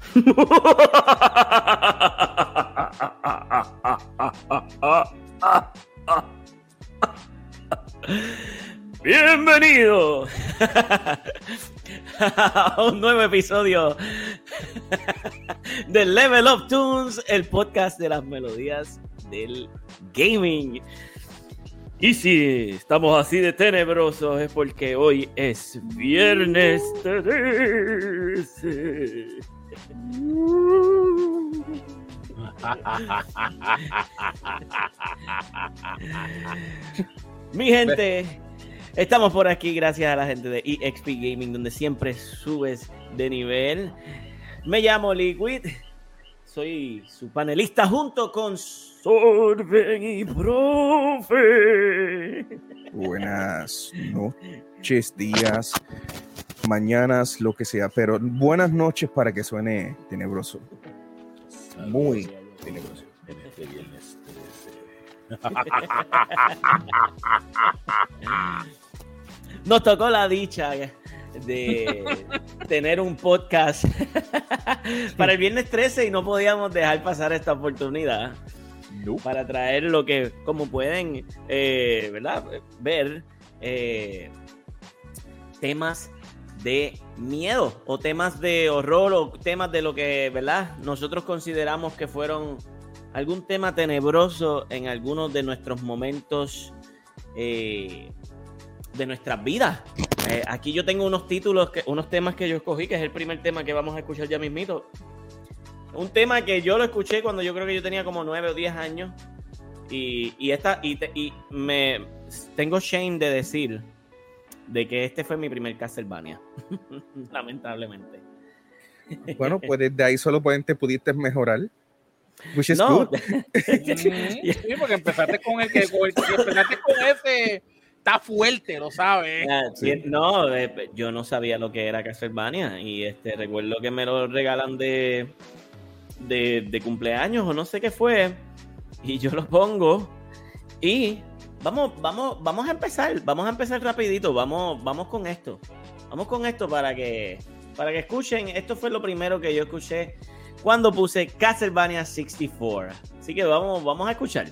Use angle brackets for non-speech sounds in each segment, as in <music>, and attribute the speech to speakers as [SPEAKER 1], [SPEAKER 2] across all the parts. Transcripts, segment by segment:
[SPEAKER 1] <laughs> Bienvenido <laughs> a un nuevo episodio de Level Up Tunes, el podcast de las melodías del gaming. Y si estamos así de tenebrosos es porque hoy es viernes 13. <laughs> Mi gente, estamos por aquí gracias a la gente de EXP Gaming, donde siempre subes de nivel. Me llamo Liquid, soy su panelista junto con Sorben y Profe.
[SPEAKER 2] Buenas noches, días, mañanas, lo que sea, pero buenas noches para que suene tenebroso. Muy tenebroso.
[SPEAKER 3] Este viernes 13. <laughs>
[SPEAKER 1] Nos tocó la dicha de tener un podcast <laughs> para el viernes 13 y no podíamos dejar pasar esta oportunidad para traer lo que, como pueden eh, ¿verdad? ver, eh, temas de miedo o temas de horror o temas de lo que ¿verdad? nosotros consideramos que fueron algún tema tenebroso en algunos de nuestros momentos eh, de nuestras vidas. Eh, aquí yo tengo unos títulos, que, unos temas que yo escogí, que es el primer tema que vamos a escuchar ya mismito. Un tema que yo lo escuché cuando yo creo que yo tenía como nueve o diez años. Y, y, esta, y, y me tengo shame de decir de que este fue mi primer Castlevania. <laughs> Lamentablemente.
[SPEAKER 2] Bueno, pues desde ahí solo pueden, te pudiste mejorar. Which is
[SPEAKER 1] No,
[SPEAKER 2] good. <laughs> <laughs>
[SPEAKER 3] Sí, porque empezaste con el que con el que empezaste con ese está fuerte, lo sabes.
[SPEAKER 1] Ah, sí, No, eh, yo no sabía lo que era Castlevania y este recuerdo que me lo regalan de, de, de cumpleaños o no sé qué fue y yo lo pongo y vamos, vamos, vamos a empezar, vamos a empezar rapidito, vamos, vamos con esto, vamos con esto para que, para que escuchen, esto fue lo primero que yo escuché cuando puse Castlevania 64, así que vamos, vamos a escuchar.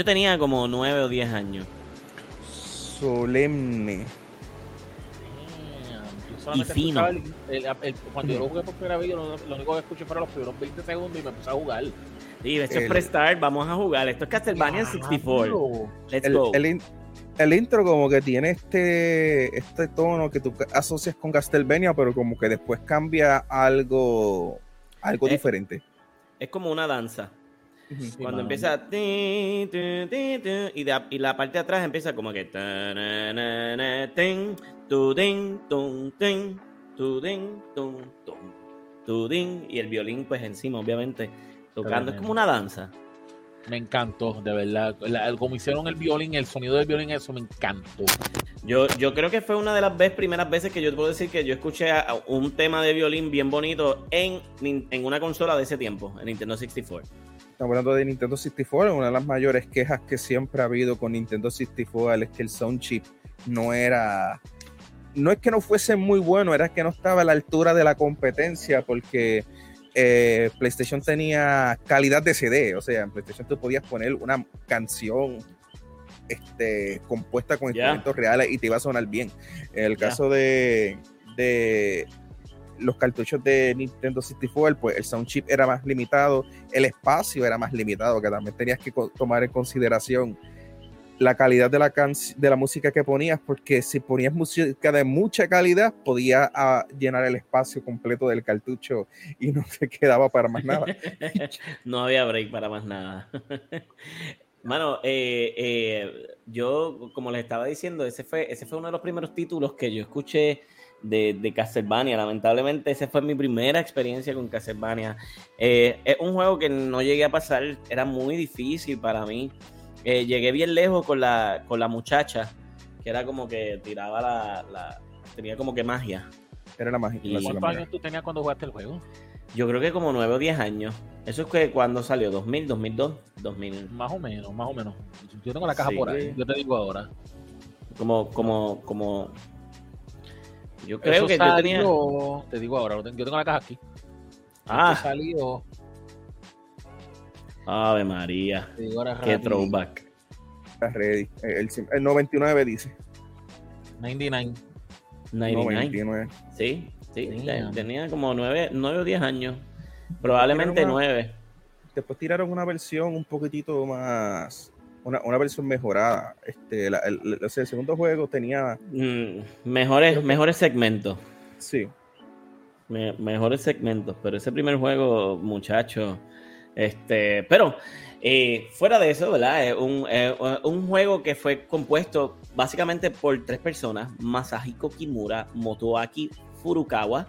[SPEAKER 1] Yo tenía como nueve o diez años.
[SPEAKER 2] Solemne.
[SPEAKER 1] Y fino.
[SPEAKER 3] escuchaba el- el- el- cuando yo lo jugué por primera vez, yo lo, lo único que escuché fueron los primeros 20 segundos y me puse a jugar.
[SPEAKER 1] Sí, esto es
[SPEAKER 2] El-
[SPEAKER 1] Prestar, vamos a jugar. Esto es Castlevania 64.
[SPEAKER 3] Diablo.
[SPEAKER 1] Let's
[SPEAKER 2] El,
[SPEAKER 1] go.
[SPEAKER 2] el intro como que tiene este, este tono que tú asocias con Castlevania, pero como que después cambia algo, algo
[SPEAKER 1] Eh,
[SPEAKER 2] diferente.
[SPEAKER 1] Es como una danza. Cuando empieza ti, ti, ti, ti, y, de- y la parte de atrás empieza como que y el violín pues encima, obviamente, tocando. Es como una danza.
[SPEAKER 3] Me encantó, de verdad. La, como hicieron el violín, el sonido del violín, eso me encantó.
[SPEAKER 1] Yo, yo creo que fue una de las veces, primeras veces que yo puedo decir que yo escuché un tema de violín bien bonito en, en una consola de ese tiempo, en Nintendo 64.
[SPEAKER 2] Estamos hablando de Nintendo 64. Una de las mayores quejas que siempre ha habido con Nintendo 64 es que el sound chip no era. No es que no fuese muy bueno, era que no estaba a la altura de la competencia, porque eh, PlayStation tenía calidad de CD. O sea, en PlayStation tú podías poner una canción este, compuesta con instrumentos reales y te iba a sonar bien. En el caso de, de los cartuchos de Nintendo 64, pues el sound chip era más limitado, el espacio era más limitado, que también tenías que tomar en consideración la calidad de la, de la música que ponías, porque si ponías música de mucha calidad, podía ah, llenar el espacio completo del cartucho y no te <laughs> quedaba para más nada. <laughs>
[SPEAKER 1] no había break para más nada. <laughs> Mano, eh, eh, yo, como les estaba diciendo, ese fue, ese fue uno de los primeros títulos que yo escuché de, de, Castlevania. Lamentablemente, esa fue mi primera experiencia con Castlevania. Eh, es un juego que no llegué a pasar, era muy difícil para mí. Eh, llegué bien lejos con la, con la muchacha, que era como que tiraba la, tenía como que magia.
[SPEAKER 2] Era la magia.
[SPEAKER 3] ¿Cuántos años tú tenías cuando jugaste el juego?
[SPEAKER 1] Yo creo que como 9 o 10 años. Eso es que cuando salió, 2000, 2002, 2000.
[SPEAKER 3] Más o menos, más o menos. Yo tengo la caja por ahí, yo te digo ahora.
[SPEAKER 1] Como, como, como yo creo que yo tenía.
[SPEAKER 3] Te digo ahora, yo tengo la caja aquí.
[SPEAKER 1] Ah. salió. Ave María. Qué throwback.
[SPEAKER 2] Está ready. El, 99 dice.
[SPEAKER 3] 99.
[SPEAKER 1] 99. Sí, sí. Tenía como 9, 9 o 10 años. Probablemente 9.
[SPEAKER 2] Después tiraron una versión un poquitito más una, una versión mejorada. Este, el, segundo juego tenía
[SPEAKER 1] mm, mejores, mejores segmentos.
[SPEAKER 2] Sí.
[SPEAKER 1] mejores segmentos, pero ese primer juego, muchacho, este, pero eh, fuera de eso, ¿verdad? Es un, un, juego que fue compuesto básicamente por tres personas: Masahiko Kimura, Motoaki Furukawa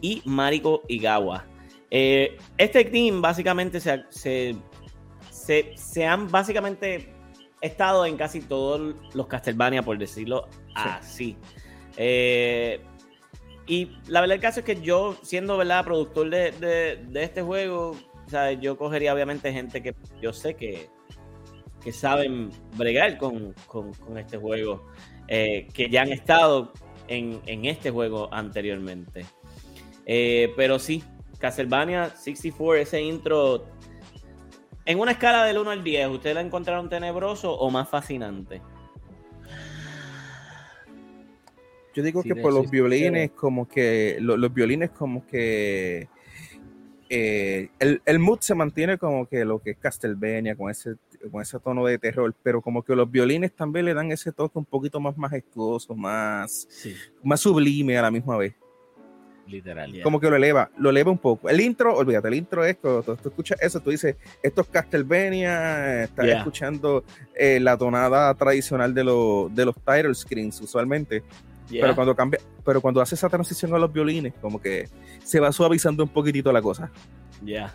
[SPEAKER 1] y Mariko Igawa. Eh, este team básicamente se, se se, han básicamente estado en casi todos los Castlevania, por decirlo así. Eh, y la verdad el caso es que yo, siendo ¿verdad? productor de, este juego, yo cogería obviamente gente que yo sé que, que saben bregar con, este juego, eh, que ya han estado en, este juego anteriormente. Eh, pero sí, Castlevania 64, ese intro en una escala del 1 al 10, ¿usted la encontraron tenebroso o más fascinante?
[SPEAKER 2] Yo digo que por los violines, como que los, violines como que eh, el, el, mood se mantiene como que lo que es Castlevania con ese, con ese tono de terror, pero como que los violines también le dan ese toque un poquito más majestuoso, más, más sublime a la misma vez.
[SPEAKER 3] Literal.
[SPEAKER 2] Como que lo eleva, lo eleva un poco. El intro, olvídate, el intro es, cuando tú, escuchas eso, tú dices, esto es Castlevania, estás escuchando eh, la tonada tradicional de, de los title screens usualmente. Pero cuando cambia, pero cuando hace esa transición a los violines, como que se va suavizando un poquitito la cosa.
[SPEAKER 1] Ya.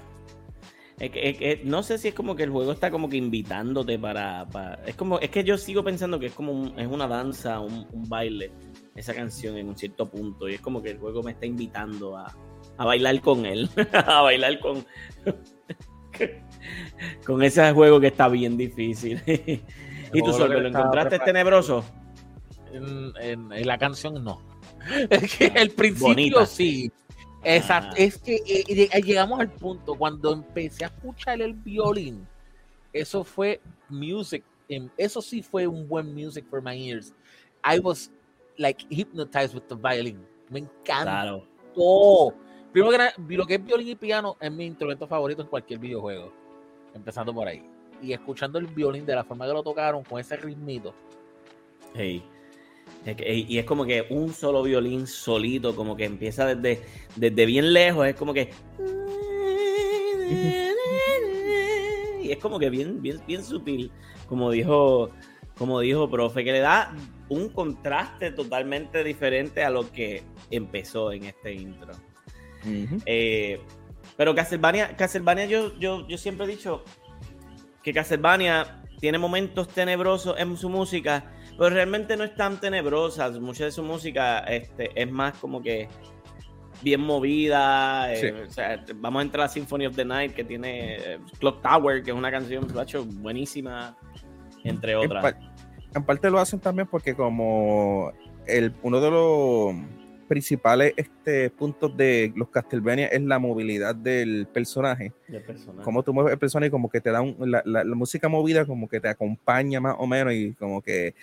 [SPEAKER 1] No sé si es como que el juego está como que invitándote para, es como es que yo sigo pensando que es como es una danza un, un baile esa canción en un cierto punto. Y es como que el juego me está invitando a, bailar con él, <laughs> a bailar con, <laughs> con ese juego que está bien difícil. <laughs> ¿Y tú solo lo encontraste tenebroso?
[SPEAKER 3] En, la canción no. Es que el principio sí. Exacto. Ah. Es que eh, llegamos al punto cuando empecé a escuchar el violín. Eso fue music. Eso sí fue un buen music for my ears. I was like hypnotized with the violin. Me encanta. Claro. Primero que lo que es violín y piano es mi instrumento favorito en cualquier videojuego. Empezando por ahí. Y escuchando el violín de la forma que lo tocaron, con ese ritmito.
[SPEAKER 1] Hey. Y es como que un solo violín solito, como que empieza desde, desde bien lejos, es como que. Y es como que bien, bien, bien sutil, como dijo como dijo profe, que le da un contraste totalmente diferente a lo que empezó en este intro. Eh, pero Castlevania, Castlevania yo, yo, yo siempre he dicho que Castlevania tiene momentos tenebrosos en su música, pero realmente no es tan tenebrosa. Mucha de su música este, es más como que bien movida. Eh, vamos a entrar a Symphony of the Night, que tiene eh, Clock Tower, que es una canción buenísima, entre otras.
[SPEAKER 2] En, parte lo hacen también porque como el, uno de los principales este, puntos de los Castlevania es la movilidad del personaje. Como tú mueves el personaje, como que te da la, la, música movida, como que te acompaña más o menos y como que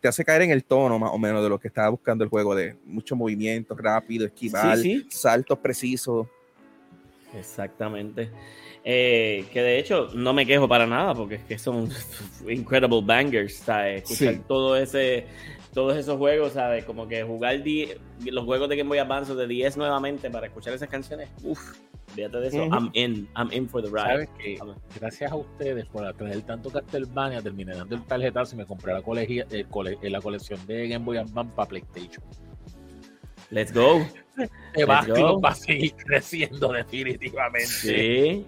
[SPEAKER 2] te hace caer en el tono más o menos de lo que estaba buscando el juego, de mucho movimiento rápido, esquivar, saltos precisos.
[SPEAKER 1] Exactamente. Eh, que de hecho no me quejo para nada porque es que son <laughs> incredible bangers, ¿sabes? Escuchar todo ese todos esos juegos, ¿sabes? Como que jugar los juegos de Game Boy Advance de 10 nuevamente para escuchar esas canciones. Uff, fíjate de eso. I'm in. I'm in for the ride.
[SPEAKER 3] ¿Sabes que Gracias a ustedes por tener tanto Castlevania, terminé dando el tarjetazo y me compré la, colegia, eh, la colección de Game Boy Advance para PlayStation.
[SPEAKER 1] Let's go. <laughs>
[SPEAKER 3] Te vas va a seguir creciendo definitivamente.
[SPEAKER 1] Sí.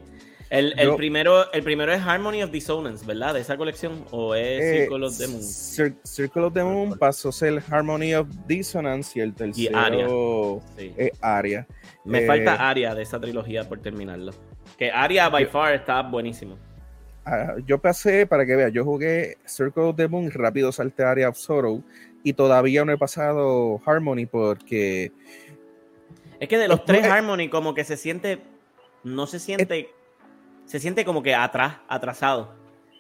[SPEAKER 1] El, el primero, el primero es Harmony of Dissonance, ¿verdad? De esa colección. ¿O es eh, Circle of the Moon?
[SPEAKER 2] Circle of the Moon pasó a ser Harmony of Dissonance y el tercero es Aria.
[SPEAKER 1] Me eh, falta Aria de esa trilogía por terminarlo. Que Aria by far está buenísimo.
[SPEAKER 2] Ah, yo pasé, para que veas, yo jugué Circle of the Moon, rápido salté Aria of Sorrow y todavía no he pasado Harmony porque...
[SPEAKER 1] Es que de los tres Harmony como que se siente... No se siente se siente como que atrás, atrasado.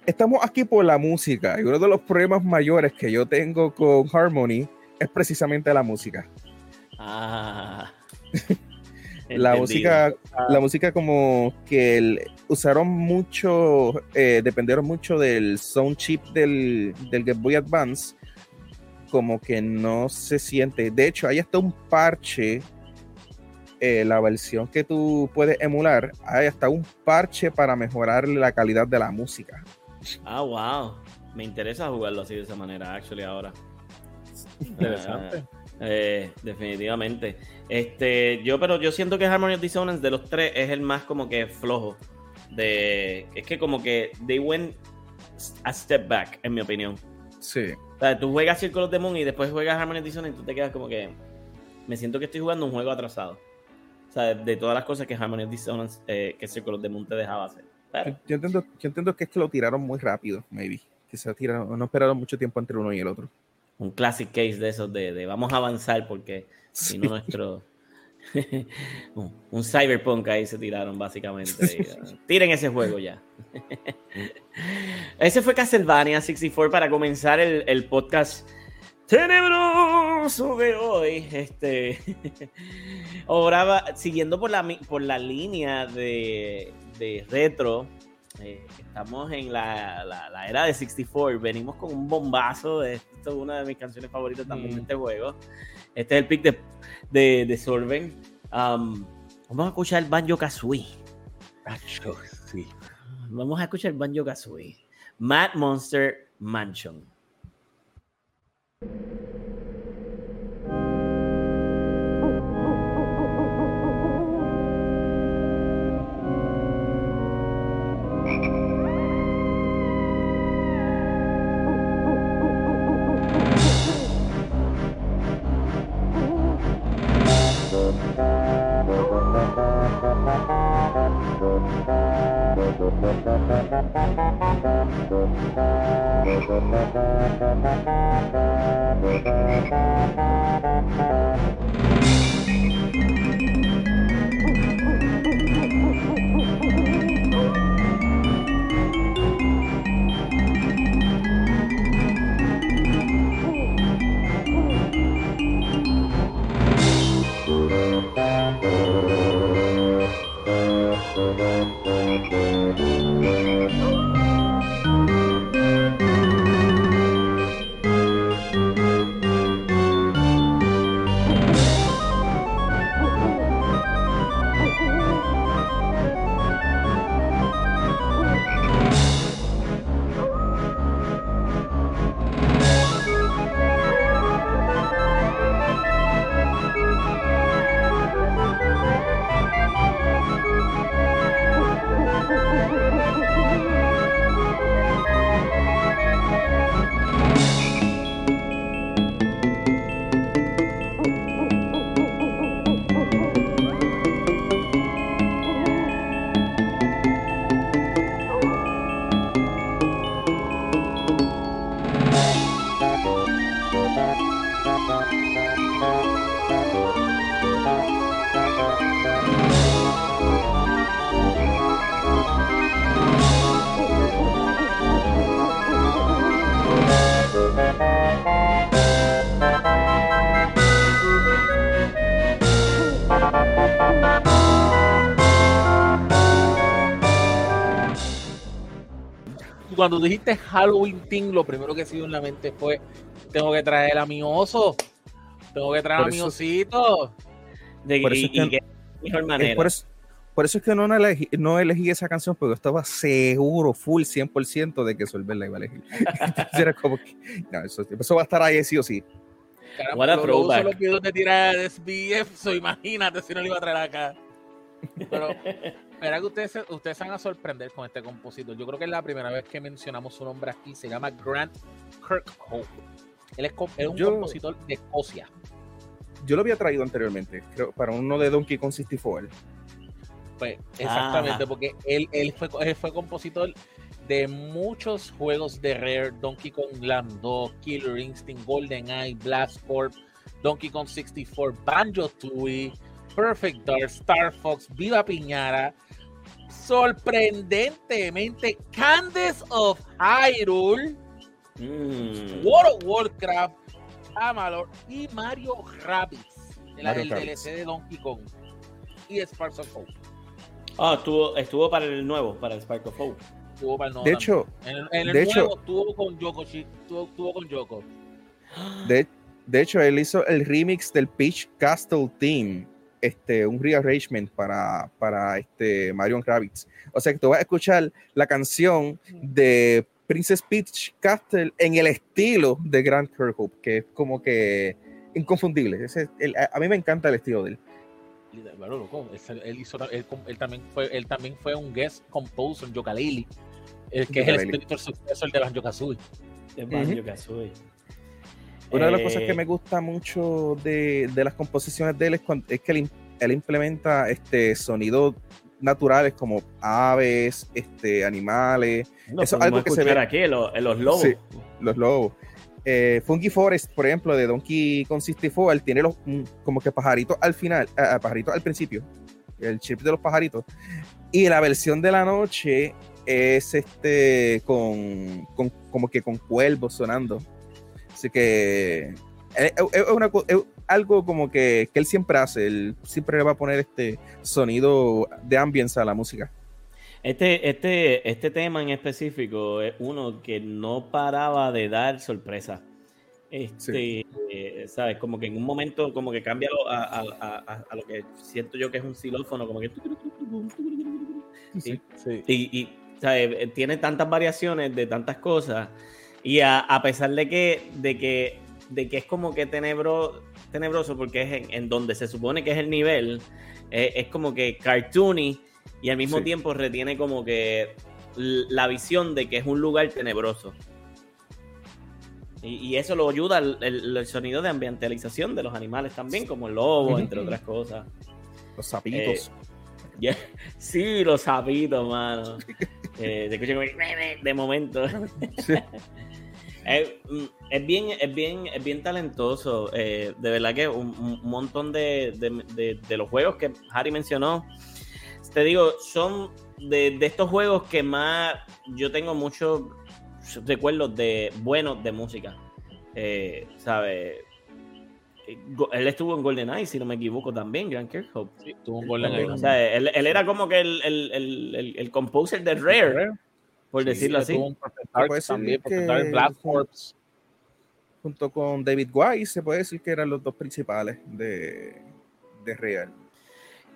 [SPEAKER 2] Estamos aquí por la música y uno de los problemas mayores que yo tengo con Harmony es precisamente la música.
[SPEAKER 1] Ah. <laughs>
[SPEAKER 2] la música, la música como que usaron mucho, eh, dependieron mucho del sound chip del, del Game Boy Advance, como que no se siente. De hecho, hay hasta un parche eh, la versión que tú puedes emular, hay hasta un parche para mejorar la calidad de la música.
[SPEAKER 1] Ah, wow. Me interesa jugarlo así de esa manera, actually, ahora.
[SPEAKER 3] Interesante.
[SPEAKER 1] Eh, definitivamente. Este, yo, pero yo siento que Harmony of Dissonance de los tres es el más como que flojo. De, es que como que they went a step back, en mi opinión.
[SPEAKER 2] Sí.
[SPEAKER 1] O sea, tú juegas Circle of the Moon y después juegas Harmony of Dissonance y tú te quedas como que me siento que estoy jugando un juego atrasado de todas las cosas que Harmony of Dissonance, eh, que Circle de Moon te dejaba hacer.
[SPEAKER 2] Yo, entiendo, yo entiendo que es que lo tiraron muy rápido, maybe. Que se tiraron, no esperaron mucho tiempo entre uno y el otro.
[SPEAKER 1] Un classic case de esos de, de vamos a avanzar porque si no nuestro... <laughs> un cyberpunk ahí se tiraron básicamente. Tiren ese juego ya. <laughs> ese fue Castlevania 64 para comenzar el, el podcast tenebroso de hoy. Este, <laughs> ahora, siguiendo por la, por la línea de, de retro, eh, estamos en la, la, era de 64. Venimos con un bombazo. De, esto es una de mis canciones favoritas también de mm. este juego. Este es el pick de, de, de Sorben. Um, vamos a escuchar el Banjo Kazooie. Vamos a escuchar el Banjo Kazooie. Mad Monster Mansion. You
[SPEAKER 3] cuando dijiste Halloween Team, lo primero que se dio en la mente fue: tengo que traer a mi oso, tengo que traer a mi osito.
[SPEAKER 2] De, por, eso es que, por, eso, es que no elegí, no elegí esa canción porque estaba seguro, full 100% de que Solver la iba a elegir. <laughs> Era como que, no, eso, eso, va a estar ahí sí o sí.
[SPEAKER 3] Caramba, solo tirar de SBF, imagínate si no lo iba a traer acá. Pero <laughs> Espera que ustedes, ustedes se van a sorprender con este compositor. Yo creo que es la primera vez que mencionamos su nombre aquí. Se llama Grant Kirkhope. Él es, un compositor de Escocia.
[SPEAKER 2] Yo lo había traído anteriormente, creo, para uno de Donkey Kong 64.
[SPEAKER 3] Pues, exactamente, porque él, él, fue, él fue compositor de muchos juegos de Rare, Donkey Kong Land 2, Killer Instinct, Golden Eye, Blast Corp, Donkey Kong 64, Banjo Tooie, Perfect Dark, Star Fox, Viva Piñara, sorprendentemente Candace of Hyrule, mm. World of Warcraft, Amalur y Mario Rabbids, el, el DLC de Donkey Kong y Sparks of Hope.
[SPEAKER 1] Ah, estuvo, estuvo para el nuevo, para el Spark of Hope.
[SPEAKER 2] Estuvo para el nuevo de hecho,
[SPEAKER 3] en el, en el nuevo hecho, estuvo con Yoko, estuvo, con Yoko.
[SPEAKER 2] De, de hecho, él hizo el remix del Peach Castle Team este, un rearrangement para, para este Mario Rabbids. O sea que tú vas a escuchar la canción de Princess Peach Castle en el estilo de Grant Kirkhope, que es como que inconfundible. a, mí me encanta el estilo de él.
[SPEAKER 3] él, hizo, él, también fue, él también fue un guest composer en Yooka-Laylee, que es el espíritu sucesor de Banjo Kazooie. De Banjo
[SPEAKER 1] Kazooie.
[SPEAKER 2] Una de las cosas que eh, me gusta mucho de, las composiciones de él es, que él, implementa este sonidos naturales como aves, este, animales.
[SPEAKER 1] Eso es algo que se ve aquí, los, lobos.
[SPEAKER 2] los lobos. Eh, Funky Forest, por ejemplo, de Donkey Kong 64, él tiene los mm, como que pajaritos al final, pajaritos al principio, el chip de los pajaritos. Y la versión de la noche es este con, con como que con cuervos sonando. Así que es, algo como que, él siempre hace, él siempre le va a poner este sonido de ambience a la música.
[SPEAKER 1] Este, este, este tema en específico es uno que no paraba de dar sorpresa. Este, eh, ¿sabes? Como que en un momento, como que cambia a, lo que siento yo que es un xilófono, como que. Sí, Y, y ¿sabes? tiene tantas variaciones de tantas cosas y a, pesar de que, de que, de que es como que tenebro, tenebroso, porque es en, donde se supone que es el nivel, eh, es como que cartoony y al mismo tiempo retiene como que la visión de que es un lugar tenebroso. Y, eso lo ayuda el, sonido de ambientalización de los animales también, como el lobo, entre otras cosas.
[SPEAKER 2] Los sapitos.
[SPEAKER 1] Eh, <laughs> sí, los sapitos, mano. Eh, de momento. Mm, <laughs> es, bien, es bien, es bien talentoso. Eh, de verdad que un, montón de, los juegos que Harry mencionó, te digo, son de, estos juegos que más yo tengo muchos recuerdos de buenos de música. Eh, ¿Sabes? Él estuvo en GoldenEye, si no me equivoco, también, Grant Kirkhope.
[SPEAKER 3] Sí, estuvo en GoldenEye.
[SPEAKER 1] O sea, él, era como que el, el, el, el composer de Rare por decirlo así.
[SPEAKER 2] también, Black Corps. Junto con David Wise, se puede decir que eran los dos principales de, de Real.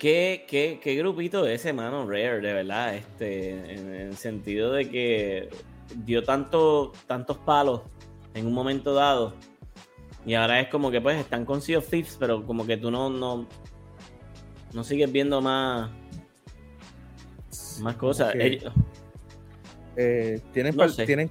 [SPEAKER 1] ¿Qué, qué, qué grupito ese, mano, Rare, de verdad, este, en, el sentido de que dio tanto, tantos palos en un momento dado. Y ahora es como que pues están con Sea of Thieves, pero como que tú no, no, no sigues viendo más, más cosas.
[SPEAKER 2] Eh, tienen, tienen,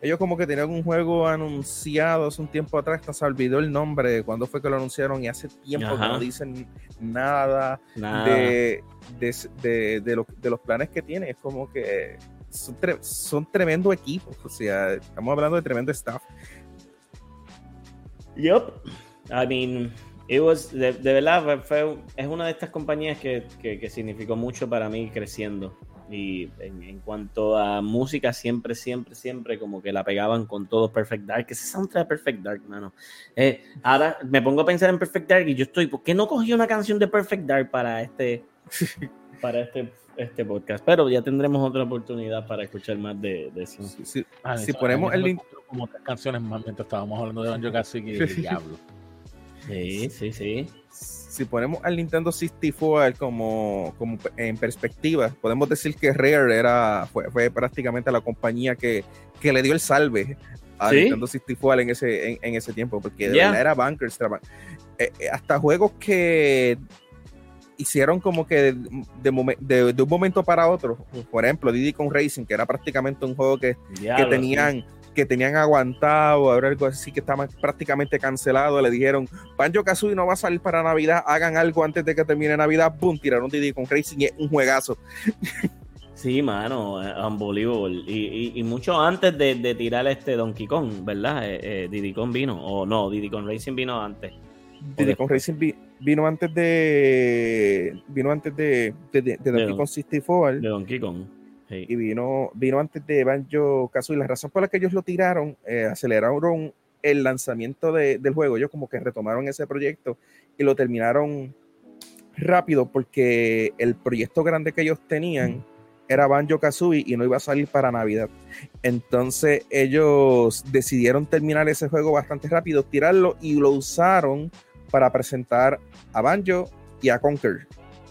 [SPEAKER 2] ellos como que tenían un juego anunciado hace un tiempo atrás, hasta se olvidó el nombre de cuándo fue que lo anunciaron y hace tiempo que no dicen nada, De, de, los planes que tienen. Es como que son, son tremendo equipo, o sea, estamos hablando de tremendo staff.
[SPEAKER 1] Yup. I mean, it was, de, verdad, fue, es una de estas compañías que, que, significó mucho para mí creciendo. Y en, cuanto a música, siempre, siempre, siempre como que la pegaban con todo Perfect Dark. Ese soundtrack de Perfect Dark, mano. Eh, ahora me pongo a pensar en Perfect Dark y yo estoy, ¿por qué no cogí una canción de Perfect Dark para este, <laughs> para este este podcast, pero ya tendremos otra oportunidad para escuchar más de, eso.
[SPEAKER 2] si ah, ponemos el link.
[SPEAKER 3] Como tres canciones más mientras estábamos hablando de Banjo Kazooie y <laughs> Diablo.
[SPEAKER 1] Sí, sí, sí.
[SPEAKER 2] Si ponemos al Nintendo 64 como, como en perspectiva, podemos decir que Rare era, fue, prácticamente la compañía que, que, le dio el salve a Nintendo 64 en ese, en, ese tiempo, porque de verdad era Bankers. Eh, eh, hasta juegos que hicieron como que de, de, un momento para otro, por ejemplo, Diddy con Racing, que era prácticamente un juego que, que tenían que tenían aguantado, ahora algo así que estaba prácticamente cancelado, le dijeron, Banjo Kazooie no va a salir para Navidad, hagan algo antes de que termine Navidad, boom, tiraron Diddy con Racing y es un juegazo.
[SPEAKER 1] Sí, mano, eh, unbelievable. Y, y, mucho antes de, de, tirar este Donkey Kong, ¿verdad? Eh, eh, Diddy Kong vino, o no, Diddy Kong Racing vino antes.
[SPEAKER 2] Diddy Kong Racing vino vino antes de vino antes de, de, Donkey Kong 64
[SPEAKER 1] de Donkey Kong
[SPEAKER 2] y vino vino antes de Banjo Kazooie la razón por la que ellos lo tiraron eh, aceleraron el lanzamiento del juego ellos como que retomaron ese proyecto y lo terminaron rápido porque el proyecto grande que ellos tenían era Banjo Kazooie y no iba a salir para Navidad. Entonces ellos decidieron terminar ese juego bastante rápido, tirarlo y lo usaron para presentar a Banjo y a Conker.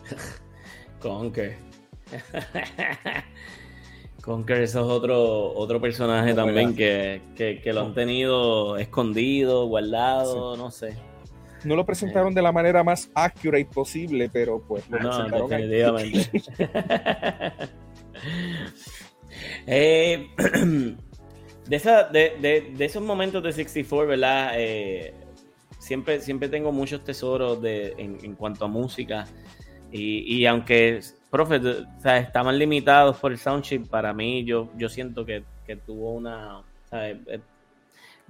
[SPEAKER 2] <laughs>
[SPEAKER 1] Conker. <laughs> Conker, eso es otro, otro personaje también que, lo han tenido escondido, guardado, no sé.
[SPEAKER 2] No lo presentaron de la manera más accurate posible, pero pues lo no, definitivamente. <laughs> <laughs>
[SPEAKER 1] Eh, <clears throat> de, esa, de, de, esos momentos de 64, ¿verdad? Eh, siempre, siempre tengo muchos tesoros de, en, cuanto a música. Y, aunque, profe, o sea, estaban limitados por el soundchip, para mí yo, yo siento que, tuvo una... Eh,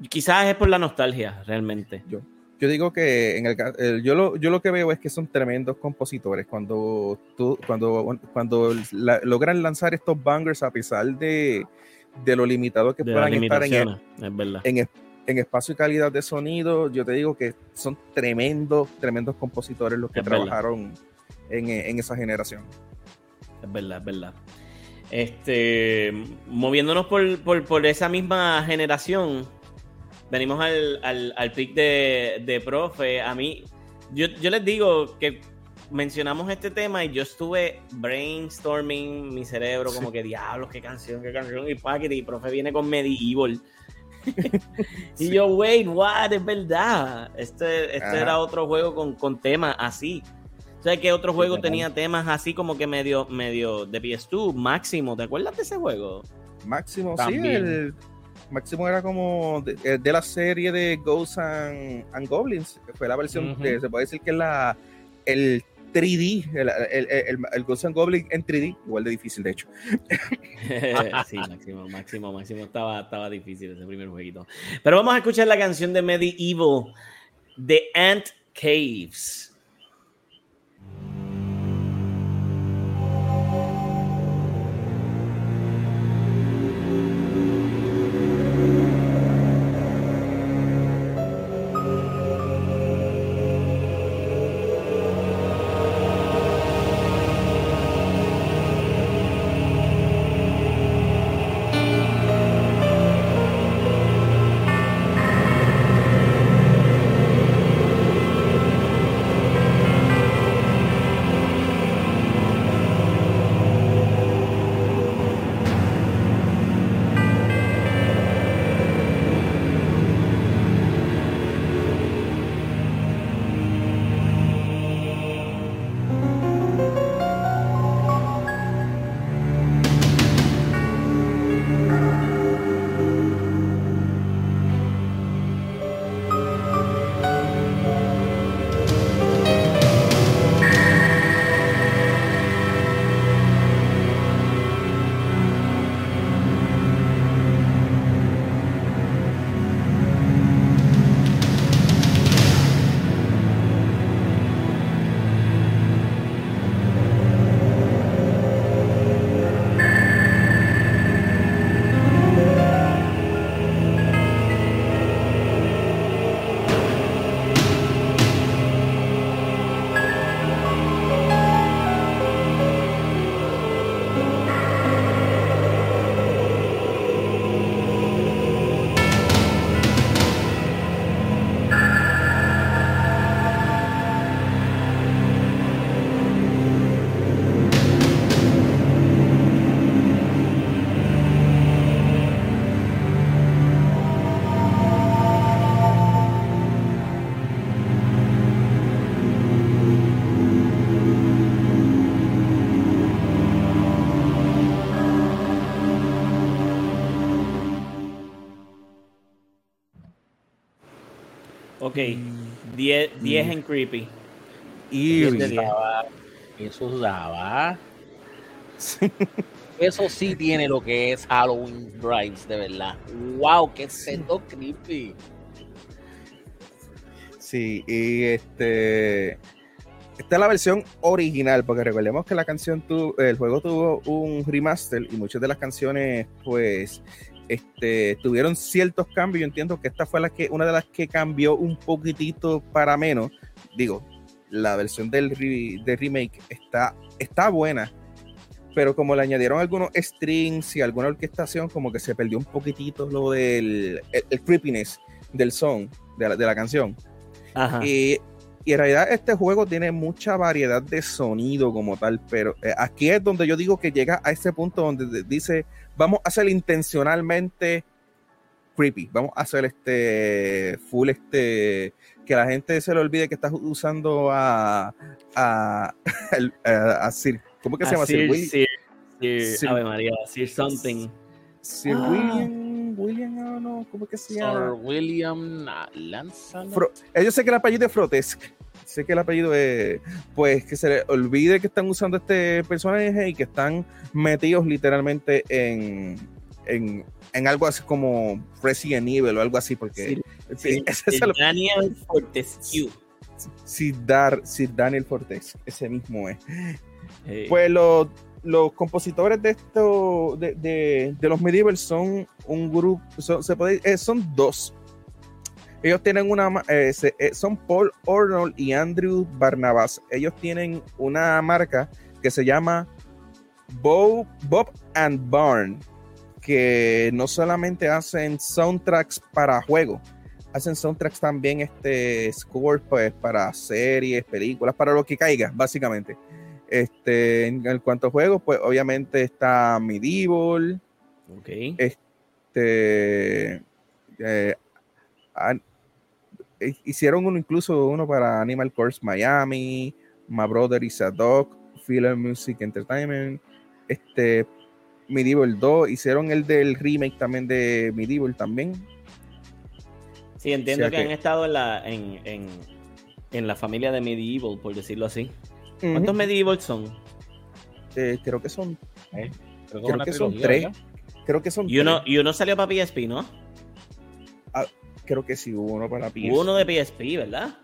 [SPEAKER 1] quizás es por la nostalgia, realmente.
[SPEAKER 2] Yo, yo digo que en el, yo, lo, yo lo que veo es que son tremendos compositores. Cuando, tú, cuando, cuando logran lanzar estos bangers a pesar de, de lo limitado que puedan estar en, en, en espacio y calidad de sonido, yo te digo que son tremendos, tremendos compositores los que trabajaron en, esa generación.
[SPEAKER 1] Es verdad, es verdad. Este, moviéndonos por, esa misma generación, venimos al, al, pick de, de, profe. A mí, yo, les digo que mencionamos este tema y yo estuve brainstorming mi cerebro, como que diablos, qué canción, qué canción. Y, y profe viene con Medieval <laughs> y yo, wait, what, es verdad. Este, este era otro juego con, con temas así. ¿Sabes qué otro juego tenía temas así como que medio, medio de PS2? Máximo, ¿te acuerdas de ese juego?
[SPEAKER 2] Máximo, sí, el Máximo era como de, eh, la serie de Ghosts and, Goblins, que fue la versión, se puede decir que es la, el 3D, el, el, el, Ghost and Goblin en 3D, igual de difícil de hecho. <laughs>
[SPEAKER 1] sí, máximo, máximo, máximo, estaba, estaba difícil ese primer jueguito. Pero vamos a escuchar la canción de Medieval, The Ant Caves. 10 mm. en creepy.
[SPEAKER 3] Y eso daba. Eso sí tiene lo que es Halloween Drives, de verdad. ¡Wow! ¡Qué sendo creepy!
[SPEAKER 2] Sí, y este. Esta es la versión original, porque recordemos que la canción tuvo, el juego tuvo un remaster y muchas de las canciones, pues, este, tuvieron ciertos cambios. Yo entiendo que esta fue la que, una de las que cambió un poquitito para menos. Digo, la versión del, remake está, está buena, pero como le añadieron algunos strings y alguna orquestación, como que se perdió un poquitito lo del el, creepiness del son, de la, canción. Y, en realidad este juego tiene mucha variedad de sonido como tal, pero eh, aquí es donde yo digo que llega a ese punto donde dice, vamos a hacer intencionalmente creepy, vamos a hacer este full este que la gente se le olvide que estás usando a a, <laughs> a, Sir, ¿cómo que se llama?
[SPEAKER 1] Sir, Sir, Sir, Ave María, Sir something.
[SPEAKER 2] Sir ah. William, William, no, no, ¿cómo que se llama?
[SPEAKER 3] Sir William Lanza.
[SPEAKER 2] Ellos sé que el apellido es Frotesc. Sé que el apellido es, pues, que se le olvide que están usando este personaje y que están metidos literalmente en, en en algo así como Resident Evil o algo así, porque
[SPEAKER 1] sí, ese es Daniel Fortescue.
[SPEAKER 2] Sí, Dar, Daniel Fortescue, ese mismo es. Pues los, los compositores de esto, de, de, de, los Medieval son un grupo, son, se puede, eh, son dos. Ellos tienen una, eh, eh, son Paul Arnold y Andrew Barnabas. Ellos tienen una marca que se llama Bob, Bob and Barn que no solamente hacen soundtracks para juegos, hacen soundtracks también este score pues, para series, películas, para lo que caiga, básicamente. Este, en, cuanto a juegos, pues obviamente está Medieval.
[SPEAKER 1] Ok.
[SPEAKER 2] Este. Eh, eh, hicieron uno, incluso uno para Animal Course Miami, My Brother is a Dog, Film Music Entertainment. Este, Medieval 2, hicieron el del remake también de Medieval también.
[SPEAKER 1] Sí, entiendo que, han estado en la, en, en, la familia de Medieval, por decirlo así. ¿Cuántos Medieval son?
[SPEAKER 2] Eh, creo que son. Eh, creo, que, son tres. Creo que son
[SPEAKER 1] y uno, Y uno salió para PSP, ¿no?
[SPEAKER 2] Creo que sí, hubo uno para PSP.
[SPEAKER 1] Uno de PSP, ¿verdad?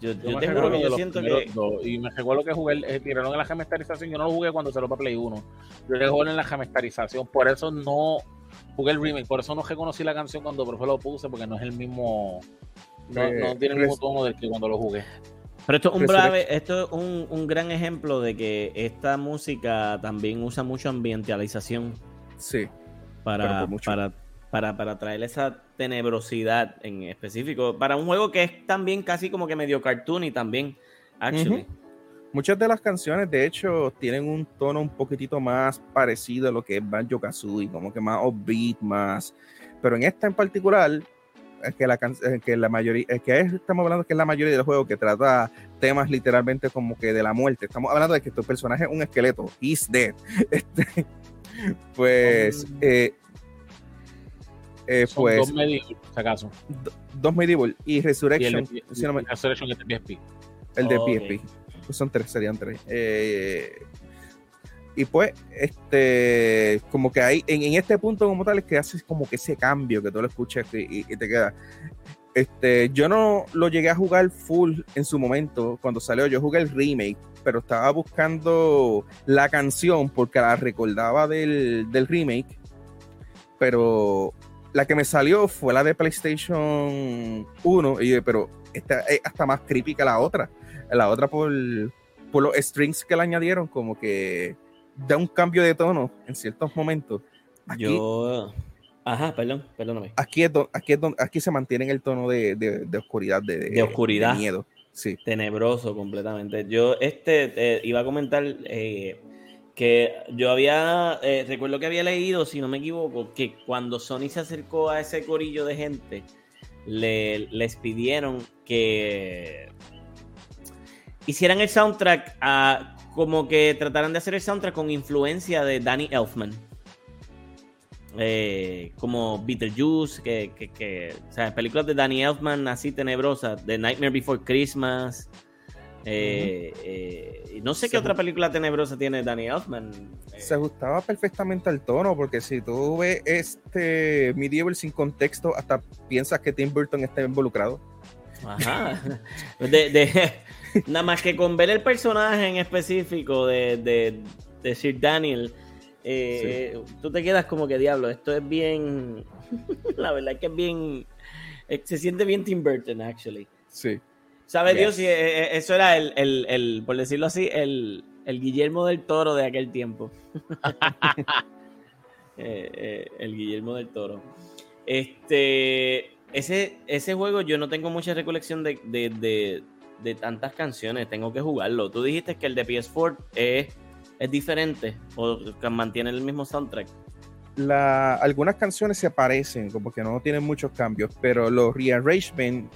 [SPEAKER 1] Yo, yo, tengo que yo siento que.
[SPEAKER 3] y me recuerdo que jugué, el, tiraron en la gemestarización. Yo no lo jugué cuando se lo para Play 1. Yo le jugué en la gemestarización. Por eso no jugué el remake. Por eso no reconocí la canción cuando por lo puse, porque no es el mismo. No, eh, tiene el mismo tono del que cuando lo jugué.
[SPEAKER 1] Pero esto es un brave, esto es un, un, gran ejemplo de que esta música también usa mucho ambientalización.
[SPEAKER 2] Sí.
[SPEAKER 1] Para, para para, para traer esa tenebrosidad en específico. Para un juego que es también casi como que medio cartoon y también, actually.
[SPEAKER 2] Muchas de las canciones, de hecho, tienen un tono un poquitito más parecido a lo que es Banjo Kazooie, como que más upbeat, más. Pero en esta en particular, es que la, que la mayoría, es que estamos hablando que es la mayoría del juego que trata temas literalmente como que de la muerte. Estamos hablando de que tu personaje es un esqueleto, is dead. <laughs> Este, pues, eh, eh, pues,
[SPEAKER 3] dos medieval, si acaso.
[SPEAKER 2] dos medieval y Resurrection.
[SPEAKER 3] Y el, Resurrection es de PSP.
[SPEAKER 2] El de PSP. Pues son tres, serían tres. Eh, y pues, este, como que hay, en, este punto como tal, es que haces como que ese cambio, que tú lo escuchas y, te queda. Este, yo no lo llegué a jugar full en su momento, cuando salió, yo jugué el remake, pero estaba buscando la canción porque la recordaba del, del remake, pero la que me salió fue la de PlayStation 1, y, pero esta es hasta más creepy que la otra. La otra por, por los strings que le añadieron, como que da un cambio de tono en ciertos momentos.
[SPEAKER 1] Yo. Ajá, perdón, perdóname.
[SPEAKER 2] Aquí, es aquí, aquí se mantiene en el tono de, de, oscuridad, de,
[SPEAKER 1] de oscuridad.
[SPEAKER 2] miedo. Sí.
[SPEAKER 1] Tenebroso completamente. Yo este eh, iba a comentar eh, que yo había, eh, recuerdo que había leído, si no me equivoco, que cuando Sony se acercó a ese corillo de gente, le, les pidieron que hicieran el soundtrack a, como que trataran de hacer el soundtrack con influencia de Danny Elfman. eh, como Beetlejuice, que, que, que, o sea, películas de Danny Elfman así tenebrosas, The Nightmare Before Christmas. Eh, eh, no sé qué otra película tenebrosa tiene Danny Elfman.
[SPEAKER 2] Se ajustaba perfectamente al tono, porque si tú ves este Medieval sin contexto, hasta piensas que Tim Burton está involucrado.
[SPEAKER 1] Ajá. <laughs> de, nada más que con ver el personaje en específico de, de, de Sir Daniel, eh, tú te quedas como que diablo, esto es bien, <laughs> la verdad es que es bien, eh, se siente bien Tim Burton, actually.
[SPEAKER 2] Sí.
[SPEAKER 1] ¿Sabe Dios si eh, eso era el, el, el, por decirlo así, el, el Guillermo del Toro de aquel tiempo? <laughs> el Guillermo del Toro. Este, ese, ese juego yo no tengo mucha recolección de, de, de, de tantas canciones, tengo que jugarlo. Tú dijiste que el de PS4 es es diferente o mantiene el mismo soundtrack?
[SPEAKER 2] La, algunas canciones se parecen, como que no tienen muchos cambios, pero los rearrangement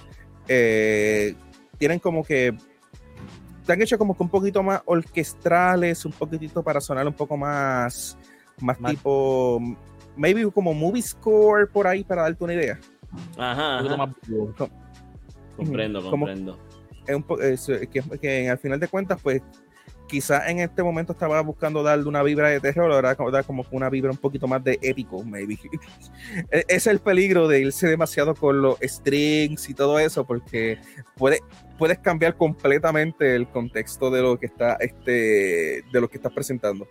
[SPEAKER 2] eh, tienen como que están hechos como que un poquito más orquestrales, un poquitito para sonar un poco más, más, tipo, maybe como movie score por ahí para darte una idea.
[SPEAKER 1] Ajá. comprendo, comprendo.
[SPEAKER 2] Es que, que, al final de cuentas, pues quizás en este momento estaba buscando darle una vibra de terror, ahora dar como una vibra un poquito más de épico, maybe. <laughs> E-, es el peligro de irse demasiado con los strings y todo eso, porque puede, puedes cambiar completamente el contexto de lo que está este de lo que estás presentando.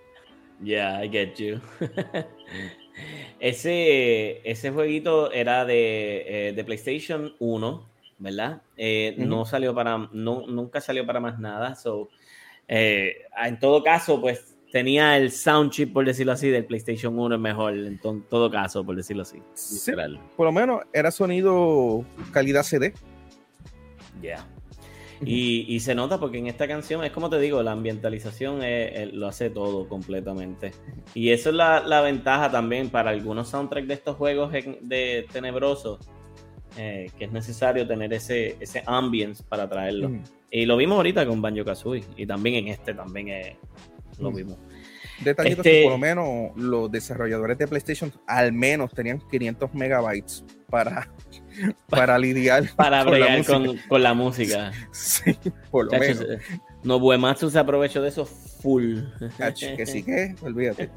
[SPEAKER 1] Yeah, I get you. <laughs> ese, ese jueguito era de, eh, de PlayStation 1, ¿verdad? Eh, no salió para, no, nunca salió para más nada, so eh, en todo caso, pues tenía el sound chip, por decirlo así, del PlayStation 1 mejor, en todo caso, por decirlo así.
[SPEAKER 2] por lo menos era sonido calidad CD.
[SPEAKER 1] Ya. Y, se nota porque en esta canción es como te digo, la ambientalización lo hace todo completamente. Y eso es la, ventaja también para algunos soundtracks de estos juegos de tenebrosos, eh, que es necesario tener ese, ese ambience para traerlo. Y lo vimos ahorita con Banjo Kazooie. Y también en este también eh, lo mm. vimos.
[SPEAKER 2] Detallitos este... que por lo menos los desarrolladores de PlayStation al menos tenían 500 megabytes para, para lidiar
[SPEAKER 1] para con, la con, con, la música. <laughs>
[SPEAKER 2] Sí, por lo menos. Eh,
[SPEAKER 1] Nobuematsu se aprovechó de eso full.
[SPEAKER 2] que sí que, olvídate.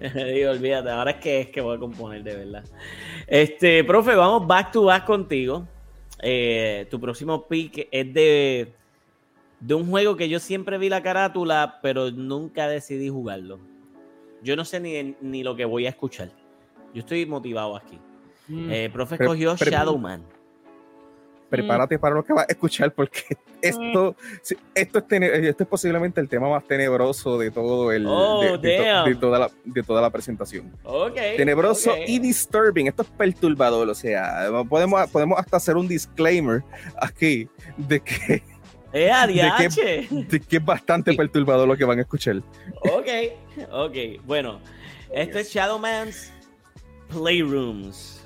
[SPEAKER 2] <laughs>
[SPEAKER 1] Digo, olvídate, ahora es que es que voy a componer de verdad. Este, profe, vamos back to back contigo. Eh, tu próximo pick es de de un juego que yo siempre vi la carátula, pero nunca decidí jugarlo. Yo no sé ni, ni lo que voy a escuchar. Yo estoy motivado aquí. Mm. Eh, profe escogió Shadowman.
[SPEAKER 2] Prepárate para lo que vas a escuchar porque <laughs> esto, esto, es esto es posiblemente el tema más tenebroso de todo el
[SPEAKER 1] oh,
[SPEAKER 2] de, toda la, de toda la presentación. tenebroso y disturbing. Esto es perturbador. O sea, podemos, podemos hasta hacer un disclaimer aquí de que <laughs>
[SPEAKER 1] ¡Eh, de,
[SPEAKER 2] que, de que es bastante perturbador lo que van a escuchar.
[SPEAKER 1] Ok, ok. Bueno, esto es Shadowman's Playrooms.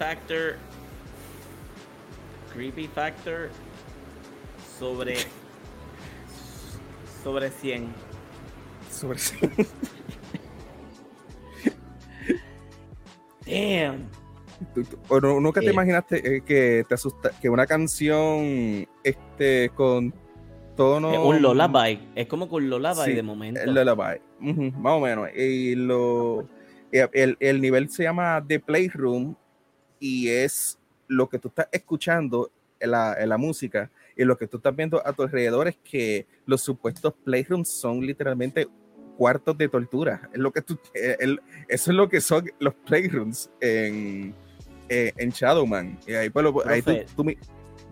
[SPEAKER 1] Factor. Creepy factor sobre. sobre 100.
[SPEAKER 2] Sobre 100. <laughs>
[SPEAKER 1] Damn.
[SPEAKER 2] ¿O nunca te imaginaste eh, que te asusta que una canción este con tono
[SPEAKER 1] es un lullaby es como con lullaby de momento
[SPEAKER 2] el lullaby más o menos y lo el, el, nivel se llama The Playroom y es lo que tú estás escuchando en la, en la música y lo que tú estás viendo a tu alrededor es que los supuestos playrooms son literalmente cuartos de tortura. Es lo que tú, eso es lo que son los playrooms en, eh, en Shadowman. Y ahí, pues, ahí tú,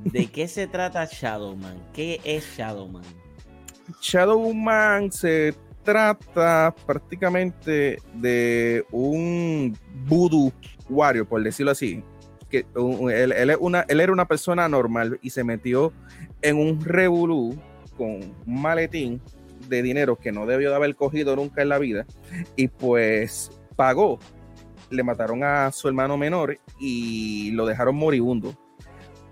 [SPEAKER 1] ¿De qué se trata Shadowman? ¿Qué es Shadowman?
[SPEAKER 2] Shadowman se trata prácticamente de un voodoo warrior, por decirlo así. Que él, él, una, él era una persona normal y se metió en un revolú con un maletín de dinero que no debió de haber cogido nunca en la vida y pues pagó. Le mataron a su hermano menor y lo dejaron moribundo.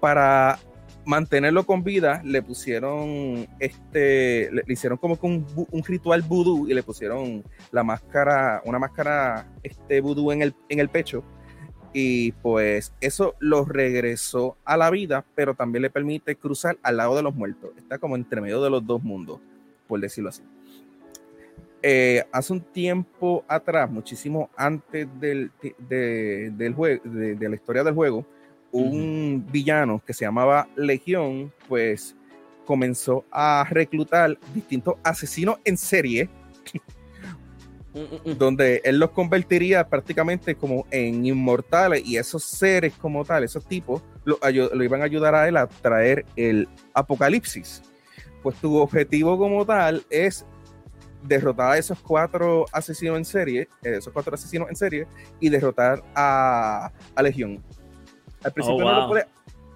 [SPEAKER 2] Para mantenerlo con vida, le pusieron este, le, hicieron como que un, un, ritual vudú y le pusieron la máscara, una máscara este vudú en el, en el pecho. Y pues eso lo regresó a la vida, pero también le permite cruzar al lado de los muertos. Está como entre medio de los dos mundos, por decirlo así. Eh, hace un tiempo atrás, muchísimo antes del, del juego, de, la historia del juego, un villano que se llamaba Legión, pues comenzó a reclutar distintos asesinos en serie. Donde él los convertiría prácticamente como en inmortales y esos seres como tal, esos tipos, lo, lo iban a ayudar a él a traer el apocalipsis. Pues tu objetivo como tal es derrotar a esos cuatro asesinos en serie, eh, esos cuatro asesinos en serie, y derrotar a, a Legión. Al principio, no lo puede,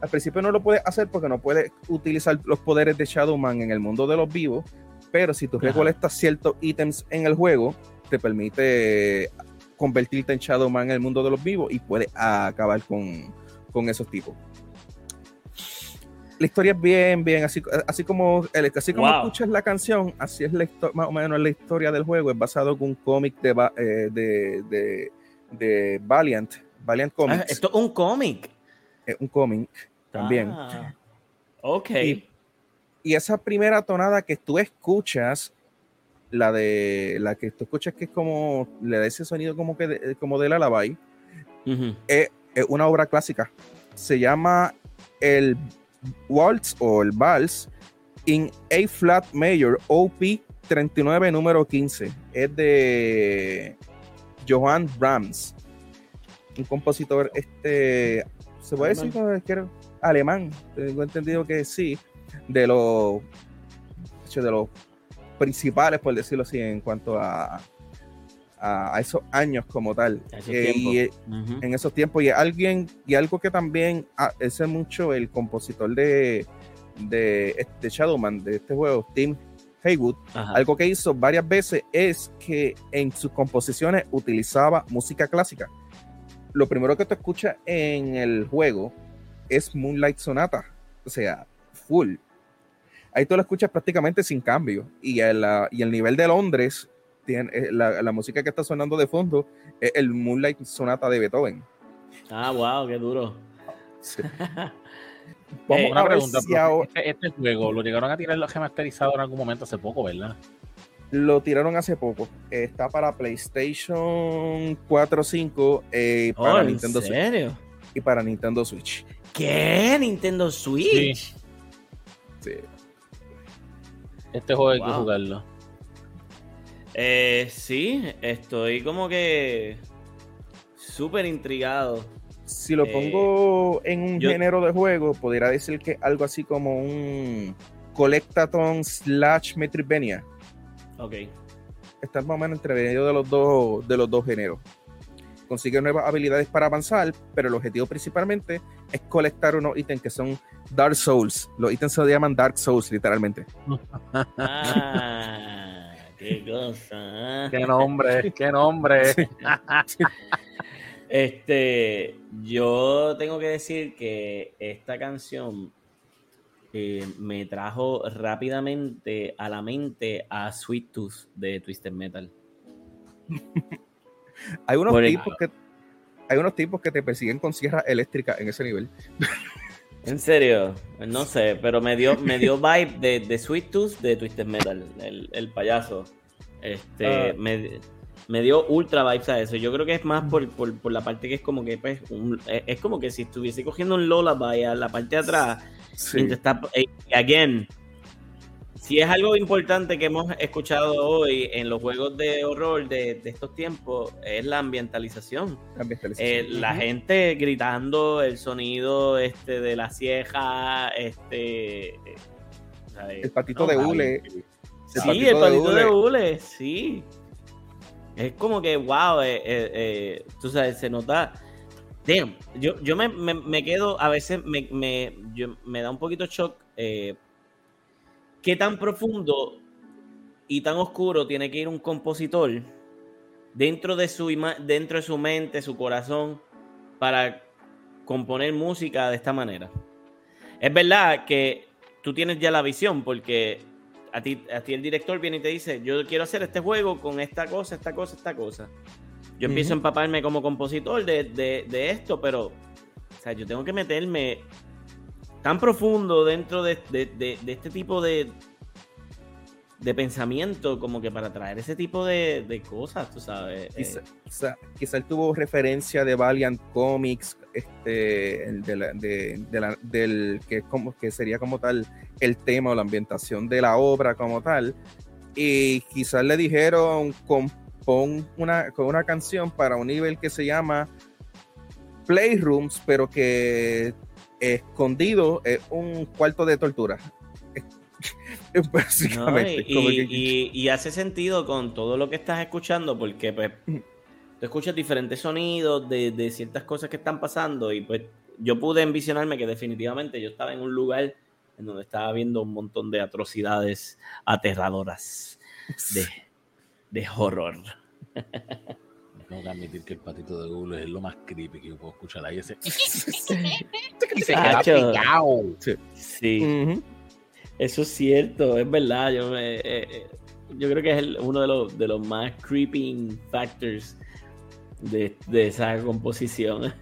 [SPEAKER 2] al principio no lo puedes hacer porque no puedes utilizar los poderes de Shadowman en el mundo de los vivos, pero si tú recolectas ciertos ítems en el juego, te permite convertirte en Shadowman en el mundo de los vivos y puedes acabar con, con esos tipos. La historia es bien, bien, así, así como, así como escuchas la canción, así es la más o menos la historia del juego, es basado en un cómic de, eh, de, de, de Valiant, Valiant Comics.
[SPEAKER 1] Ah, esto es un cómic.
[SPEAKER 2] Es un cómic también.
[SPEAKER 1] Ah, ok.
[SPEAKER 2] Y, esa primera tonada que tú escuchas, la de la que tú escuchas que es como le da ese sonido como que de, como del alabai, es, una obra clásica. Se llama el Waltz o el Vals in A Flat Major OP 39 número 15. Es de Johan Brahms un compositor, este, se puede decir que era alemán, tengo entendido que sí, de los, de los principales, por decirlo así, en cuanto a, a, esos años como tal. Eh, y en esos tiempos, y alguien, y algo que también hace mucho el compositor de, de, este Shadowman, de este juego, Tim Haywood, algo que hizo varias veces es que en sus composiciones utilizaba música clásica lo primero que tú escuchas en el juego es Moonlight Sonata, o sea, full. Ahí tú lo escuchas prácticamente sin cambio. Y el, y el nivel de Londres, tiene, eh, la, música que está sonando de fondo es el Moonlight Sonata de Beethoven.
[SPEAKER 1] Ah, wow, qué duro. <laughs>
[SPEAKER 3] Vamos eh, una pregunta. Este, este, juego lo llegaron a tirar los remasterizados en algún momento hace poco, ¿verdad?
[SPEAKER 2] Lo tiraron hace poco. Está para PlayStation 4 5 eh, para oh, Nintendo
[SPEAKER 1] serio?
[SPEAKER 2] Switch. Y para Nintendo Switch.
[SPEAKER 1] ¿Qué? ¿Nintendo Switch?
[SPEAKER 2] Sí.
[SPEAKER 3] Este juego hay que jugarlo.
[SPEAKER 1] Eh, sí, estoy como que súper intrigado.
[SPEAKER 2] Si lo pongo eh, en un género de juego, podría decir que algo así como un Collectathon slash Metroidvania.
[SPEAKER 1] Ok.
[SPEAKER 2] Está más o menos entre medio de los dos, de los dos géneros. Consigue nuevas habilidades para avanzar, pero el objetivo principalmente es colectar unos ítems que son Dark Souls. Los ítems se llaman Dark Souls, literalmente.
[SPEAKER 1] Ah, qué cosa.
[SPEAKER 3] ¿eh? Qué nombre, qué nombre. <laughs>
[SPEAKER 1] Este, yo tengo que decir que esta canción eh, me trajo rápidamente a la mente a Sweet Tooth de Twisted Metal. <laughs>
[SPEAKER 2] hay unos tipos que hay unos tipos que te persiguen con sierra eléctrica en ese nivel. <laughs>
[SPEAKER 1] En serio, no sé, pero me dio, me dio vibe de, de Sweet Tooth de Twisted Metal, el, payaso. Este, ah. me, dio ultra vibes a eso. Yo creo que es más por, la parte que es como que pues, es como que si estuviese cogiendo un lullaby a la parte de atrás. Sí. Está, eh, again, si es algo importante que hemos escuchado hoy en los juegos de horror de, estos tiempos, es la ambientalización. Eh, la, gente gritando, el sonido este de la cieja, este...
[SPEAKER 2] el patito de hule.
[SPEAKER 1] Sí, el patito de hule, sí. Es como que, wow, eh, eh, tú sabes, se nota... Damn, yo, yo me, quedo, a veces me, me, da un poquito shock ¿Qué tan profundo y tan oscuro tiene que ir un compositor dentro de su, dentro de su mente, su corazón, para componer música de esta manera? Es verdad que tú tienes ya la visión, porque a ti, a ti el director viene y te dice, yo quiero hacer este juego con esta cosa, esta cosa, esta cosa. Yo empiezo a empaparme como compositor de, esto, pero o sea, yo tengo que meterme tan profundo dentro de, este tipo de, de pensamiento como que para traer ese tipo de, cosas, tú sabes.
[SPEAKER 2] Quizá, eh. quizá, él tuvo referencia de Valiant Comics, este, del que, como, que sería como tal el tema o la ambientación de la obra como tal. Y quizás le dijeron, compón una, con una canción para un nivel que se llama Playrooms, pero que escondido es un cuarto de tortura. <laughs>
[SPEAKER 1] Básicamente. y, hace sentido con todo lo que estás escuchando, porque pues tú escuchas diferentes sonidos de, ciertas cosas que están pasando, y pues yo pude envisionarme que definitivamente yo estaba en un lugar en donde estaba viendo un montón de atrocidades aterradoras de, de horror. <laughs>
[SPEAKER 3] Tengo que admitir que el patito de Google es lo más creepy que yo puedo escuchar ahí. Ese. <laughs>
[SPEAKER 1] se queda pegado. Sí. Eso es cierto, es verdad. Yo, eh, eh, yo creo que es uno de los, de los más creeping factors de, de esa composición.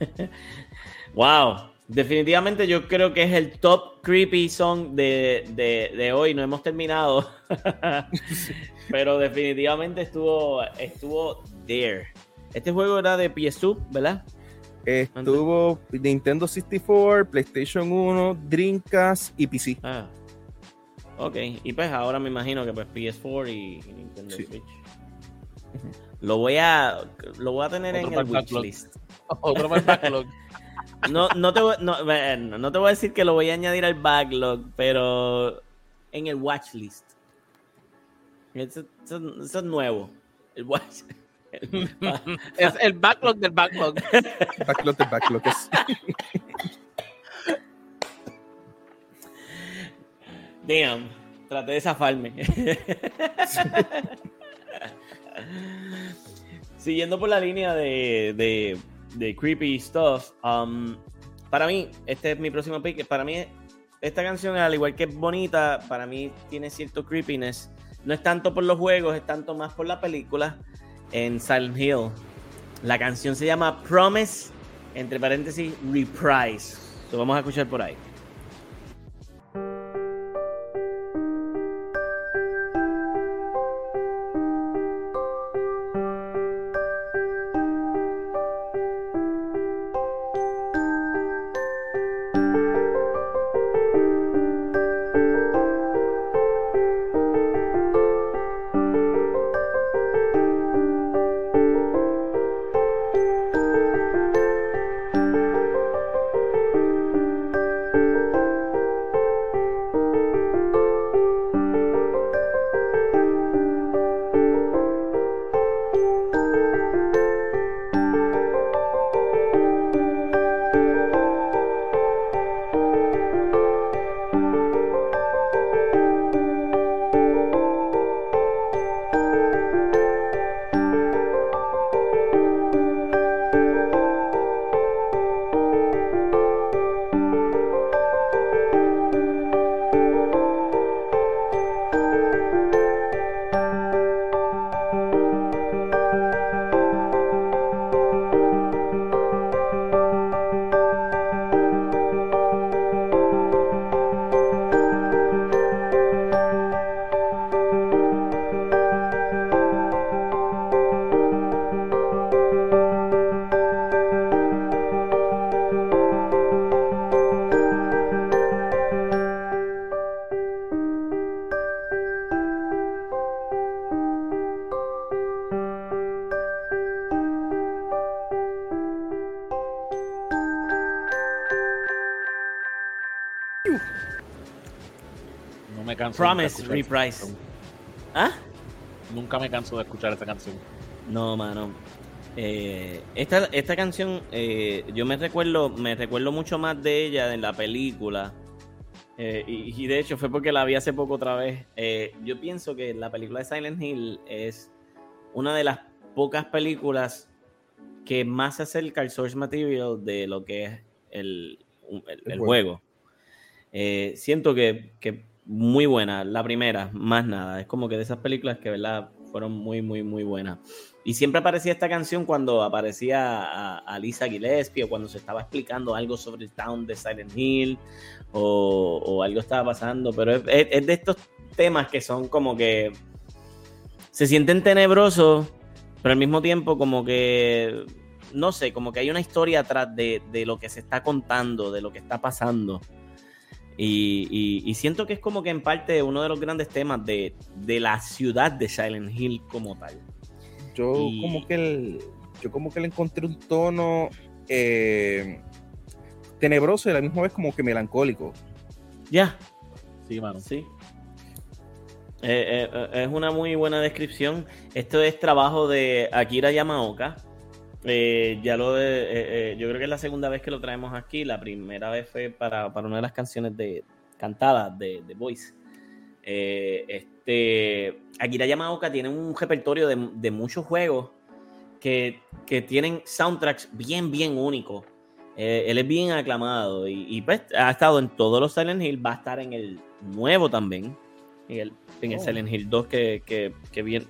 [SPEAKER 1] <laughs> wow. Definitivamente yo creo que es el top creepy song de, de, de hoy. No hemos terminado. <laughs> Pero definitivamente estuvo, estuvo there. Este juego era de PS2, ¿verdad?
[SPEAKER 2] Estuvo Nintendo 64, PlayStation 1, Dreamcast y PC.
[SPEAKER 1] Ah. Ok, y pues ahora me imagino que pues PS4 y, Nintendo Switch. Lo voy a lo voy a tener en el wishlist. Otro backlog. <laughs> no, no, te voy, no, no, te voy a decir que lo voy a añadir al backlog, pero en el watchlist. Eso, eso es nuevo. El watch <laughs>
[SPEAKER 3] es el backlog del backlog.
[SPEAKER 2] backlog del backlog.
[SPEAKER 1] Damn, traté de zafarme. Siguiendo por la línea de, de, creepy stuff, um, para mí, este es mi próximo pick. Para mí, esta canción, al igual que es bonita, para mí tiene cierto creepiness. No es tanto por los juegos, es tanto más por la película en Silent Hill. La canción se llama Promise, entre paréntesis, Reprise. Lo vamos a escuchar por ahí. Promise Reprise. ¿Ah?
[SPEAKER 3] Nunca me canso de escuchar esta canción.
[SPEAKER 1] No, mano. Eh, esta, esta canción, eh, yo me recuerdo, me recuerdo mucho más de ella en la película. Eh, y, de hecho fue porque la vi hace poco otra vez. yo pienso que la película de Silent Hill es una de las pocas películas que más se acerca al source material de lo que es el, juego. siento que, que muy buena, la primera, más nada. Es como que de esas películas que, ¿verdad? Fueron muy, muy, muy buenas. Y siempre aparecía esta canción cuando aparecía a, Lisa Gillespie o cuando se estaba explicando algo sobre el town de Silent Hill o, algo estaba pasando. Pero es, de estos temas que son como que se sienten tenebrosos, pero al mismo tiempo como que, no sé, como que hay una historia atrás de, de lo que se está contando, de lo que está pasando. Y, siento que es como que en parte uno de los grandes temas de, la ciudad de Silent Hill como tal.
[SPEAKER 2] Yo como que yo como que le encontré un tono eh, tenebroso y a la misma vez como que melancólico.
[SPEAKER 1] Ya. Sí, mano. Sí. Eh, eh, es una muy buena descripción. Esto es trabajo de Akira Yamaoka. Eh, ya lo de, eh, eh, yo creo que es la segunda vez que lo traemos aquí. La primera vez fue para, una de las canciones de cantadas de, The Voice. este, Akira Yamaoka tiene un repertorio de, muchos juegos que, tienen soundtracks bien, bien únicos. él es bien aclamado y, pues, ha estado en todos los Silent Hill, va a estar en el nuevo también, en el, en el oh. Silent Hill 2 que, que bien.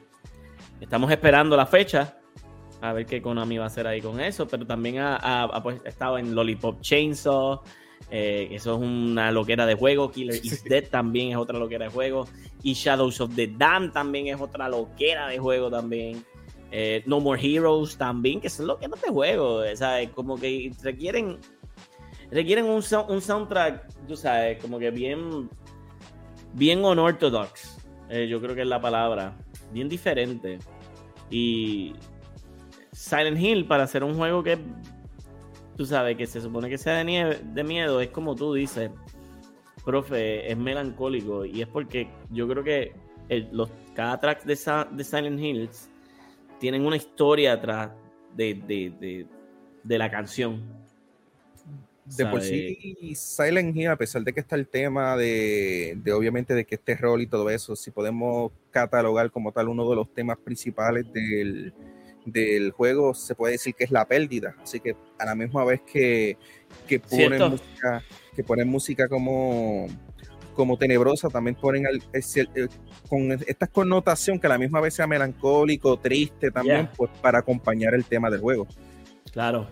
[SPEAKER 1] Estamos esperando la fecha a ver qué Konami va a hacer ahí con eso, pero también ha, pues, estado en Lollipop Chainsaw, eh, eso es una loquera de juego, Killer is Dead también es otra loquera de juego, y Shadows of the Dam también es otra loquera de juego también. Eh, no More Heroes también, que son loqueras de juego, ¿sabes? Como que requieren requieren un, un soundtrack, tú sabes, como que bien bien unorthodox, eh, yo creo que es la palabra, bien diferente. Y, Silent Hill para hacer un juego que tú sabes que se supone que sea de, nieve, de miedo, es como tú dices, profe, es melancólico y es porque yo creo que los, cada track de, de, Silent Hills tienen una historia atrás de, la canción.
[SPEAKER 2] De por sí, Silent Hill, a pesar de que está el tema de, de, obviamente de que este rol y todo eso, si podemos catalogar como tal uno de los temas principales del, del juego se puede decir que es la pérdida. Así que a la misma vez que, que ponen música, que ponen música como, como tenebrosa, también ponen con esta connotación que a la misma vez sea melancólico, triste también, pues para acompañar el tema del juego.
[SPEAKER 1] Claro.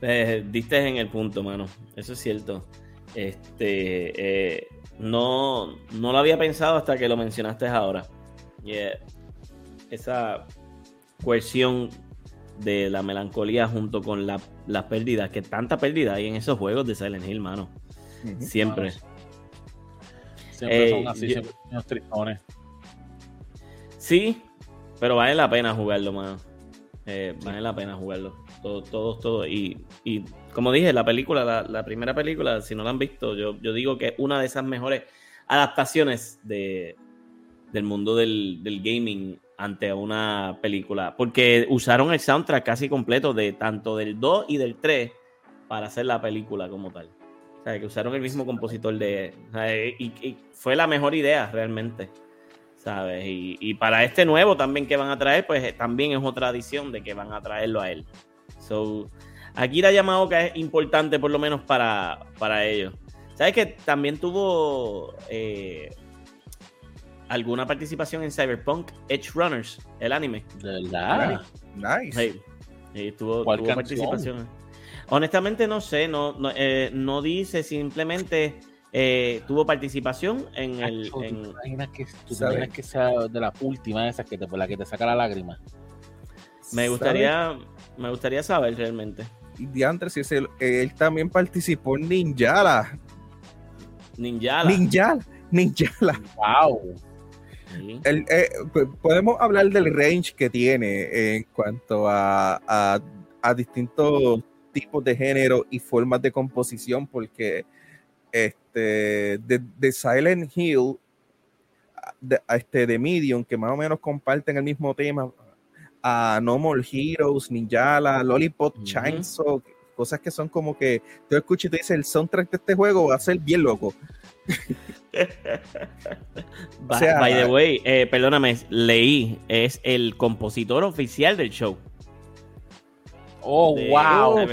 [SPEAKER 1] Eh, diste en el punto, mano. Eso es cierto. Este eh, no, no lo había pensado hasta que lo mencionaste ahora. Esa cohesión de la melancolía junto con la, las pérdidas, que tanta pérdida hay en esos juegos de Silent Hill, mano. Siempre.
[SPEAKER 3] Siempre son eh, así, siempre son tristones.
[SPEAKER 1] Sí, pero vale la pena jugarlo, mano. Eh, vale la pena jugarlo. Todos, todos, todo. Y, y, como dije, la película, la, primera película, si no la han visto, yo, yo digo que es una de esas mejores adaptaciones de, del mundo del, del gaming ante una película, porque usaron el soundtrack casi completo de tanto del 2 y del 3 para hacer la película como tal. O sea, que usaron el mismo compositor de... y, fue la mejor idea realmente, ¿sabes? Y, para este nuevo también que van a traer, pues eh, también es otra adición de que van a traerlo a él. So, Akira Yamaoka es importante por lo menos para, para ellos. ¿Sabes que también tuvo... Eh, alguna participación en Cyberpunk Edge Runners, el anime.
[SPEAKER 3] ¿Verdad?
[SPEAKER 2] Nice.
[SPEAKER 1] tuvo, participación. Honestamente no sé, no, no, eh, no dice, simplemente eh, tuvo participación en el... En,
[SPEAKER 3] que, que sea de la última esa que te, por la que te saca la lágrima.
[SPEAKER 1] Me gustaría, me gustaría saber realmente.
[SPEAKER 2] Y Diantre, si es él, él también participó en Ninjala.
[SPEAKER 1] Ninjala.
[SPEAKER 2] Ninjala. Ninjala.
[SPEAKER 3] Wow.
[SPEAKER 2] Eh, podemos hablar del range que tiene en cuanto a, distintos tipos de género y formas de composición, porque este, de, Silent Hill, de, este, de Medium, que más o menos comparten el mismo tema, a No More Heroes, Ninjala, Lollipop Chainsaw, cosas que son como que tú escuchas y te dices el soundtrack de este juego va a ser bien loco. <laughs>
[SPEAKER 1] by the way, eh, perdóname, leí, es el compositor oficial del show.
[SPEAKER 3] Oh, wow.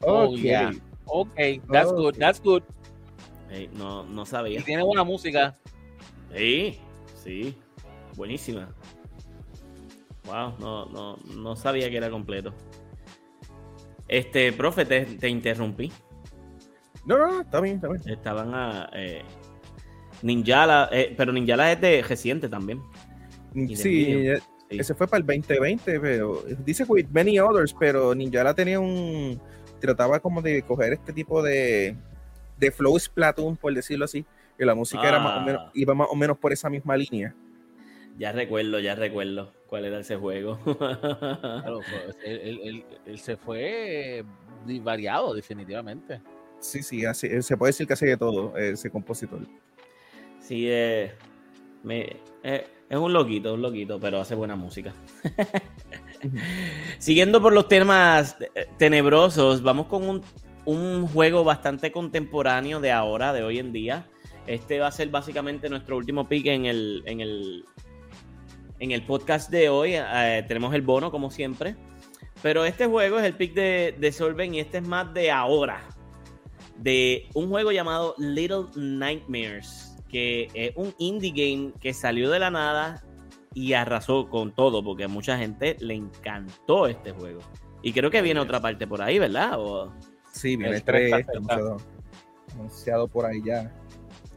[SPEAKER 1] Oh,
[SPEAKER 3] yeah. Ok, that's good, that's good.
[SPEAKER 1] no, no sabía.
[SPEAKER 3] Y tiene buena música.
[SPEAKER 1] Sí, sí, buenísima. Wow, no, no, no sabía que era completo. Este, profe, te, interrumpí.
[SPEAKER 2] No, no, está bien, está bien.
[SPEAKER 1] Estaban a. Eh, Ninjala, eh, pero Ninjala es de reciente también.
[SPEAKER 2] Sí, ese fue para el 2020, pero dice with many others, pero Ninjala tenía un. Trataba como de coger este tipo de, de flow Splatoon, por decirlo así, que la música era más o menos, ah. iba más o menos por esa misma línea.
[SPEAKER 1] Ya recuerdo, ya recuerdo cuál era ese juego.
[SPEAKER 3] claro, <laughs> pues, él, se fue variado, definitivamente.
[SPEAKER 2] Sí, sí, así, se puede decir que hace de todo ese compositor.
[SPEAKER 1] Sí, eh, me, eh, es un loquito, un loquito, pero hace buena música. <laughs> Siguiendo por los temas eh, tenebrosos, vamos con un, un juego bastante contemporáneo de ahora, de hoy en día. Este va a ser básicamente nuestro último pick en el, en el, en el podcast de hoy eh, tenemos el bono, como siempre. Pero este juego es el pick de, de Solven y este es más de ahora. De un juego llamado Little Nightmares, que es un indie game que salió de la nada y arrasó con todo, porque a mucha gente le encantó este juego. Y creo que viene otra parte por ahí, ¿verdad?
[SPEAKER 2] Sí, viene el 3, anunciado por ahí ya.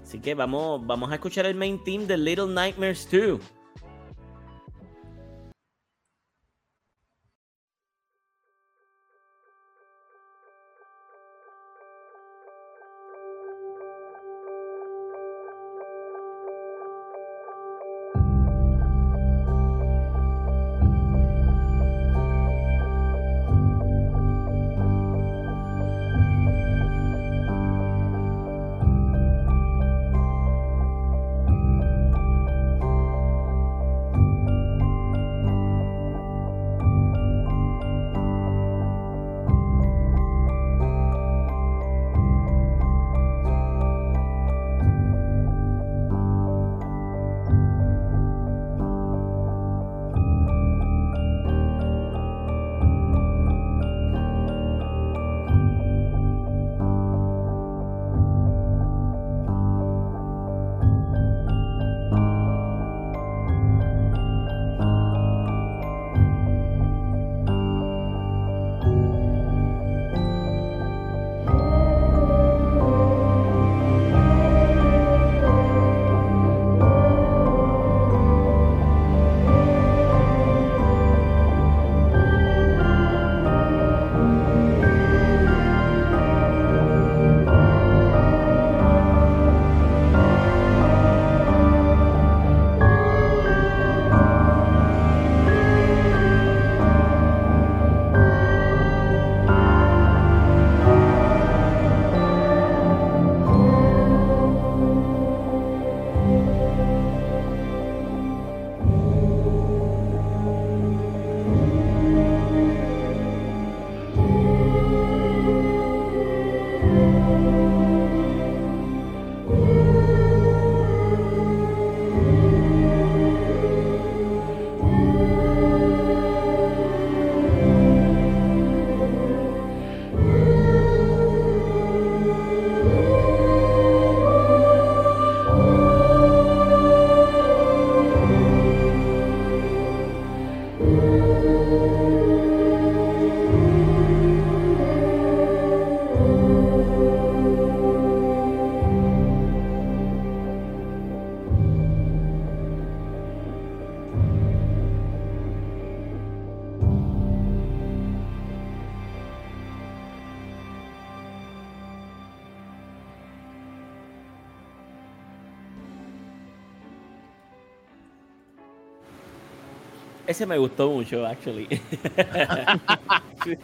[SPEAKER 1] Así que vamos, vamos a escuchar el main team de Little Nightmares 2. Ese me gustó mucho, actually.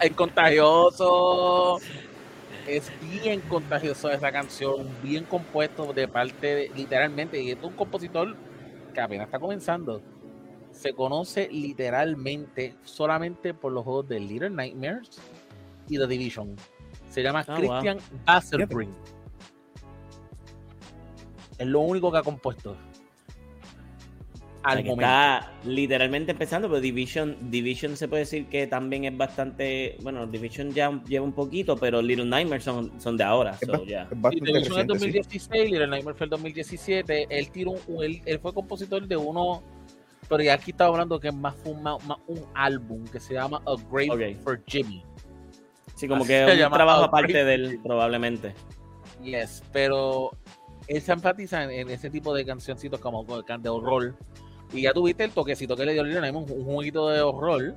[SPEAKER 3] es contagioso. es bien contagioso esa canción, bien compuesto de parte, literalmente, y es un compositor que apenas está comenzando. Se conoce literalmente solamente por los juegos de Little Nightmares y The Division. Se llama ah, Christian wow. Es lo único que ha compuesto
[SPEAKER 1] Está literalmente empezando, pero Division, Division se puede decir que también es bastante. Bueno, Division ya lleva un poquito, pero Little Nightmares son, son de ahora. So, yeah.
[SPEAKER 3] Division es 2016, Little Nightmares fue el 2017. Él, tiró un, él, fue compositor de uno, pero ya aquí estaba hablando que es más un, más, un álbum que se llama A Grave for Jimmy.
[SPEAKER 1] Sí, como que es un trabajo aparte de él, probablemente.
[SPEAKER 3] Yes, pero él se enfatiza en, ese tipo de cancioncitos como de horror y ya tuviste el toquecito que le dio el un, un juguito de horror.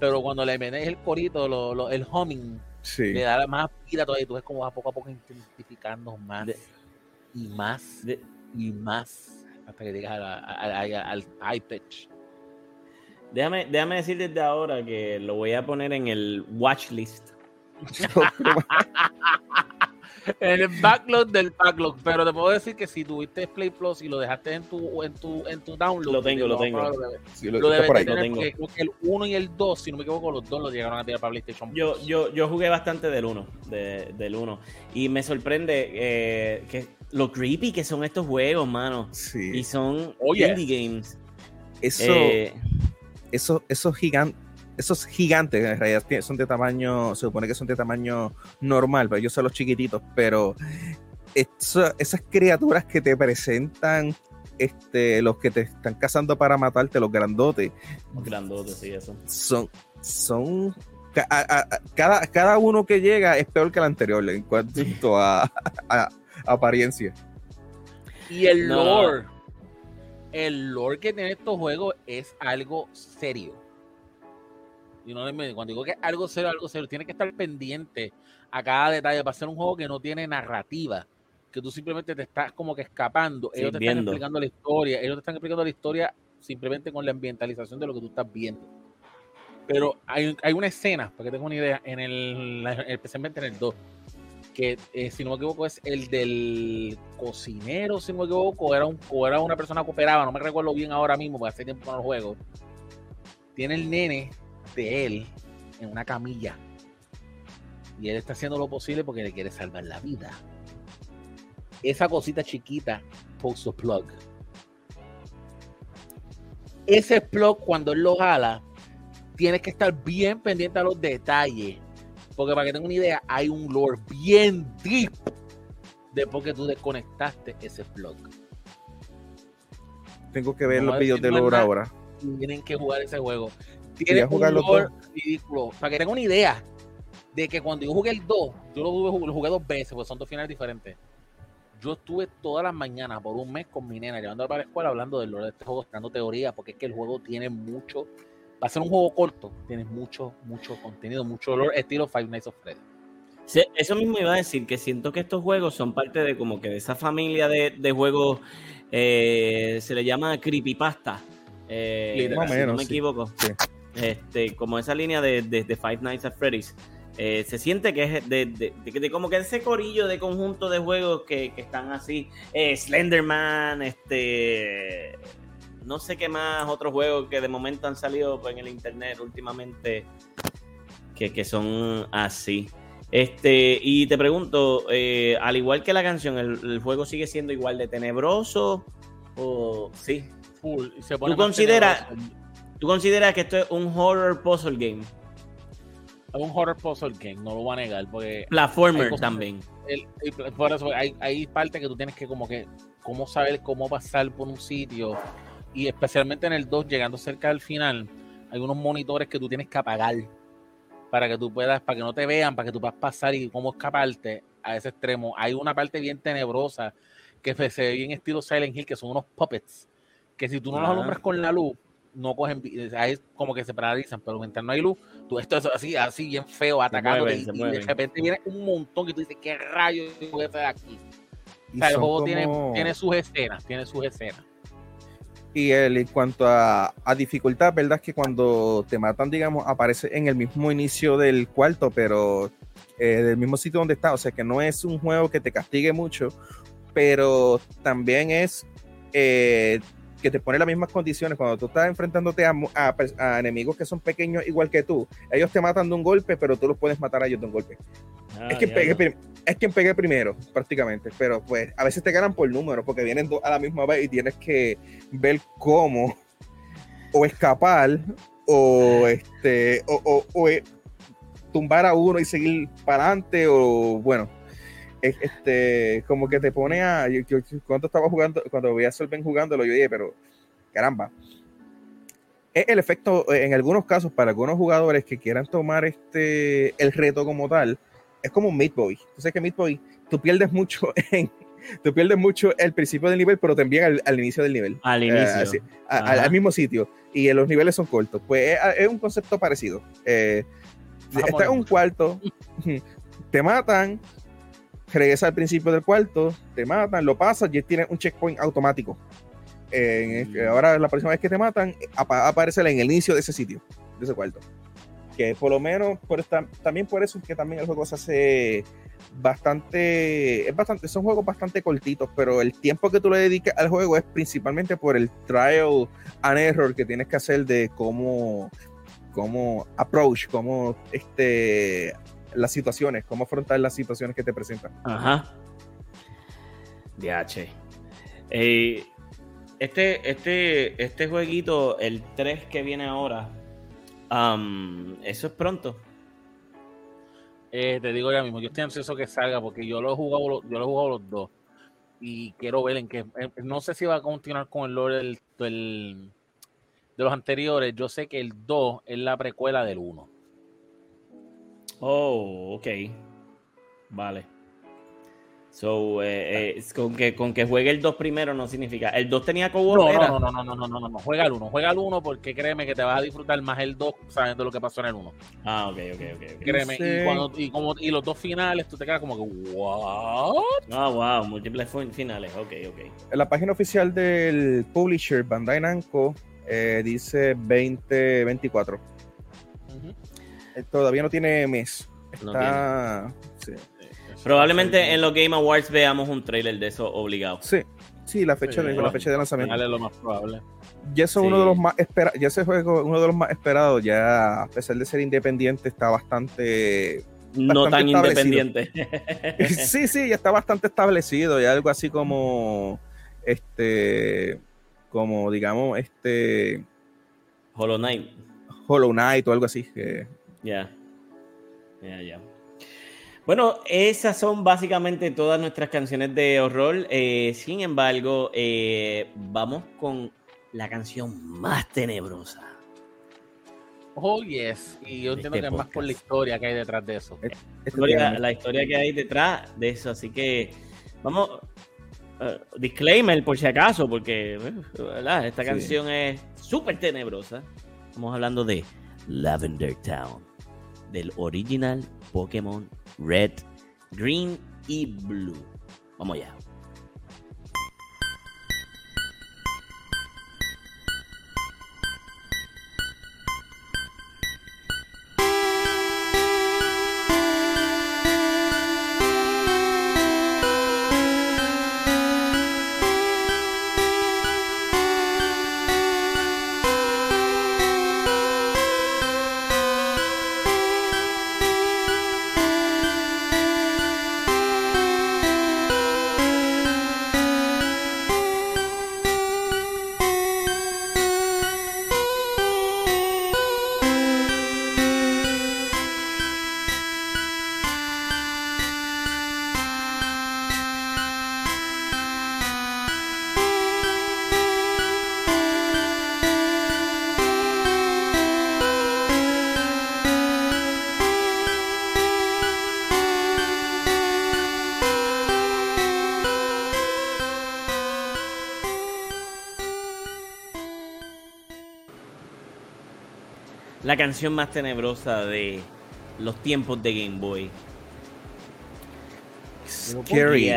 [SPEAKER 3] Pero cuando le metes el corito, lo, el humming, le da más vida todavía. Y tú ves como a poco a poco intensificando más y más y más hasta que llegas al, high pitch.
[SPEAKER 1] Déjame, déjame decir desde ahora que lo voy a poner en el watch list. <laughs> <laughs>
[SPEAKER 3] en el backlog del backlog. Pero te puedo decir que si tuviste Play Plus y lo dejaste en tu, en tu, en tu download,
[SPEAKER 1] lo tengo, lo, tengo.
[SPEAKER 3] lo, debes tener porque el 1 y el 2, si no me equivoco, los dos lo llegaron a tirar para PlayStation
[SPEAKER 1] Yo, yo, yo jugué bastante del 1, de, del 1. Y me sorprende eh, que lo creepy que son estos juegos, mano. Sí. Y son indie games.
[SPEAKER 2] Eso, eh, eso, esos gigantes esos gigantes en realidad son de tamaño, se supone que son de tamaño normal, pero ellos son los chiquititos, pero esas criaturas que te presentan este, los que te están cazando para matarte, los grandotes.
[SPEAKER 1] Los grandotes, sí, eso.
[SPEAKER 2] Son, son cada, cada uno que llega es peor que el anterior en cuanto a, apariencia.
[SPEAKER 3] Y el lore, el lore que tiene estos juegos es algo serio y no cuando digo que algo serio, algo serio, tiene que estar pendiente a cada detalle para ser un juego que no tiene narrativa, que tú simplemente te estás como que escapando. Ellos te están explicando la historia, ellos te están explicando la historia simplemente con la ambientalización de lo que tú estás viendo. Pero hay, hay una escena, para que tengas una idea, en el, especialmente en el 2, que eh, si no me equivoco es el del cocinero, si no me equivoco, era, un, o era una persona que operaba, no me recuerdo bien ahora mismo, porque hace tiempo no lo juego. Tiene el nene de él en una camilla. Y él está haciendo lo posible porque le quiere salvar la vida. Esa cosita chiquita, post plug. Ese plug, cuando él lo jala, tienes que estar bien pendiente a los detalles. Porque para que tenga una idea, hay un lore bien deep después que tú desconectaste ese plug.
[SPEAKER 2] Tengo que ver los videos de lore ahora.
[SPEAKER 3] Tienen que jugar ese juego tiene un lore ridículo. Para que tengan una idea de que cuando yo jugué el 2, yo lo jugué, lo jugué dos veces, porque son dos finales diferentes. Yo estuve todas las mañanas por un mes con mi nena, llevándola para la escuela, hablando del lore de este juego, dando teoría, porque es que el juego tiene mucho. Va a ser un juego corto, tiene mucho, mucho contenido, mucho lore, estilo Five Nights of Freddy.
[SPEAKER 1] eso mismo iba a decir, que siento que estos juegos son parte de como que de esa familia de, de juegos, eh, se le llama creepypasta. Eh, si no me equivoco. Sí. Este, como esa línea de, Five Nights at Freddy's. Eh, se siente que es de, como que ese corillo de conjunto de juegos que, están así. Eh, Slenderman, este. No sé qué más otros juegos que de momento han salido en el internet últimamente que, son así. Este, y te pregunto, eh, al igual que la canción, ¿el, juego sigue siendo igual de tenebroso? ¿O sí? ¿Tú consideras, ¿Tú consideras que esto es un horror puzzle game?
[SPEAKER 3] Es un horror puzzle game, no lo voy a negar. Porque
[SPEAKER 1] Platformer también.
[SPEAKER 3] por eso hay, hay partes que tú tienes que como que, cómo saber cómo pasar por un sitio. Y especialmente en el 2, llegando cerca del final, hay unos monitores que tú tienes que apagar para que tú puedas, para que no te vean, para que tú puedas pasar y cómo escaparte a ese extremo. Hay una parte bien tenebrosa que se ve bien estilo Silent Hill, que son unos puppets, que si tú no los alumbras con la luz, no cogen, ahí como que se paralizan, pero mientras no hay luz, tú esto es así, así bien feo, atacando y, de repente viene un montón que tú dices, ¿qué rayos voy a aquí? O sea, el juego tiene, tiene sus escenas, tiene sus escenas.
[SPEAKER 2] Y el, en cuanto a, a, dificultad, ¿verdad? Es que cuando te matan, digamos, aparece en el mismo inicio del cuarto, pero eh, del mismo sitio donde está. O sea que no es un juego que te castigue mucho, pero también es eh, que te pone las mismas condiciones. Cuando tú estás enfrentándote a, enemigos que son pequeños igual que tú, ellos te matan de un golpe, pero tú los puedes matar a ellos de un golpe. Ah, es, que pegue, es quien pegue primero, prácticamente. Pero pues a veces te ganan por número, porque vienen a la misma vez y tienes que ver cómo o escapar o este o, o, eh, tumbar a uno y seguir para adelante o bueno este como que te pone a yo, cuando estaba jugando cuando veía a Solven jugándolo yo dije pero caramba es el efecto en algunos casos para algunos jugadores que quieran tomar este el reto como tal es como un Meat Boy tú sabes que Meat Boy tú pierdes mucho <laughs> en tú pierdes mucho el principio del nivel, pero también al, al inicio del nivel.
[SPEAKER 1] Al eh, inicio.
[SPEAKER 2] al, mismo sitio. Y los niveles son cortos. Pues es, un concepto parecido. Eh, estás en un cuarto, <laughs> te matan, regresa al principio del cuarto, te matan, lo pasas y tienes un checkpoint automático. Mm. Ahora, la próxima vez que te matan, aparece en el inicio de ese sitio, de ese cuarto. Que por lo menos, por también por eso es que también el juego se hace bastante, es bastante, son juegos bastante cortitos, pero el tiempo que tú le dediques al juego es principalmente por el trial and error que tienes que hacer de cómo, cómo approach, cómo este, las situaciones, cómo afrontar las situaciones que te presentan.
[SPEAKER 1] Ajá. DH. Eh, este, este, este jueguito, el 3 que viene ahora, eso es pronto.
[SPEAKER 3] Eh, te digo ya mismo, yo estoy ansioso que salga porque yo lo he jugado, yo lo he jugado los dos y quiero ver en qué. No sé si va a continuar con el lore del, de los anteriores. Yo sé que el 2 es la precuela del 1.
[SPEAKER 1] Oh, ok. Vale. So, eh, eh, con, que, con que juegue el 2 primero no significa. ¿El 2 tenía co
[SPEAKER 3] no, no, no, no, no, no, no, no, no, juega el 1. Juega el 1 porque créeme que te vas a disfrutar más el 2 sabiendo lo que pasó en el 1.
[SPEAKER 1] Ah, ok, ok, ok.
[SPEAKER 3] Créeme. Y, cuando, y, como, y los dos finales, tú te quedas como que, ¿what?
[SPEAKER 1] Ah, wow, múltiples finales, ok, ok.
[SPEAKER 2] En la página oficial del publisher Bandai Namco eh, dice 2024. Uh Todavía no tiene mes. Está. Sí.
[SPEAKER 1] Probablemente en los Game Awards veamos un trailer de eso obligado.
[SPEAKER 2] Sí, sí, la fecha, de, la fecha de lanzamiento.
[SPEAKER 3] Es lo más probable.
[SPEAKER 2] Ya eso es uno de los más esperados, ya ese juego uno de los más esperados, ya a pesar de ser independiente, está bastante
[SPEAKER 1] no tan independiente. <laughs>
[SPEAKER 2] sí, sí, ya está bastante establecido, y algo así como este como digamos este
[SPEAKER 1] Hollow Knight.
[SPEAKER 2] Hollow Knight o algo así
[SPEAKER 1] Ya. Ya, ya. Bueno, esas son básicamente todas nuestras canciones de horror. Eh, sin embargo, eh, vamos con la canción más tenebrosa.
[SPEAKER 3] Oh, yes. Y yo entiendo este que es más por la historia que hay detrás de eso.
[SPEAKER 1] la historia que hay detrás de eso. Así que vamos. Uh, disclaimer por si acaso, porque esta canción es súper tenebrosa. Estamos hablando de Lavender Town, del original Pokémon Red, Green y Blue. Vamos allá. La canción más tenebrosa de los tiempos de Game Boy.
[SPEAKER 2] Scary.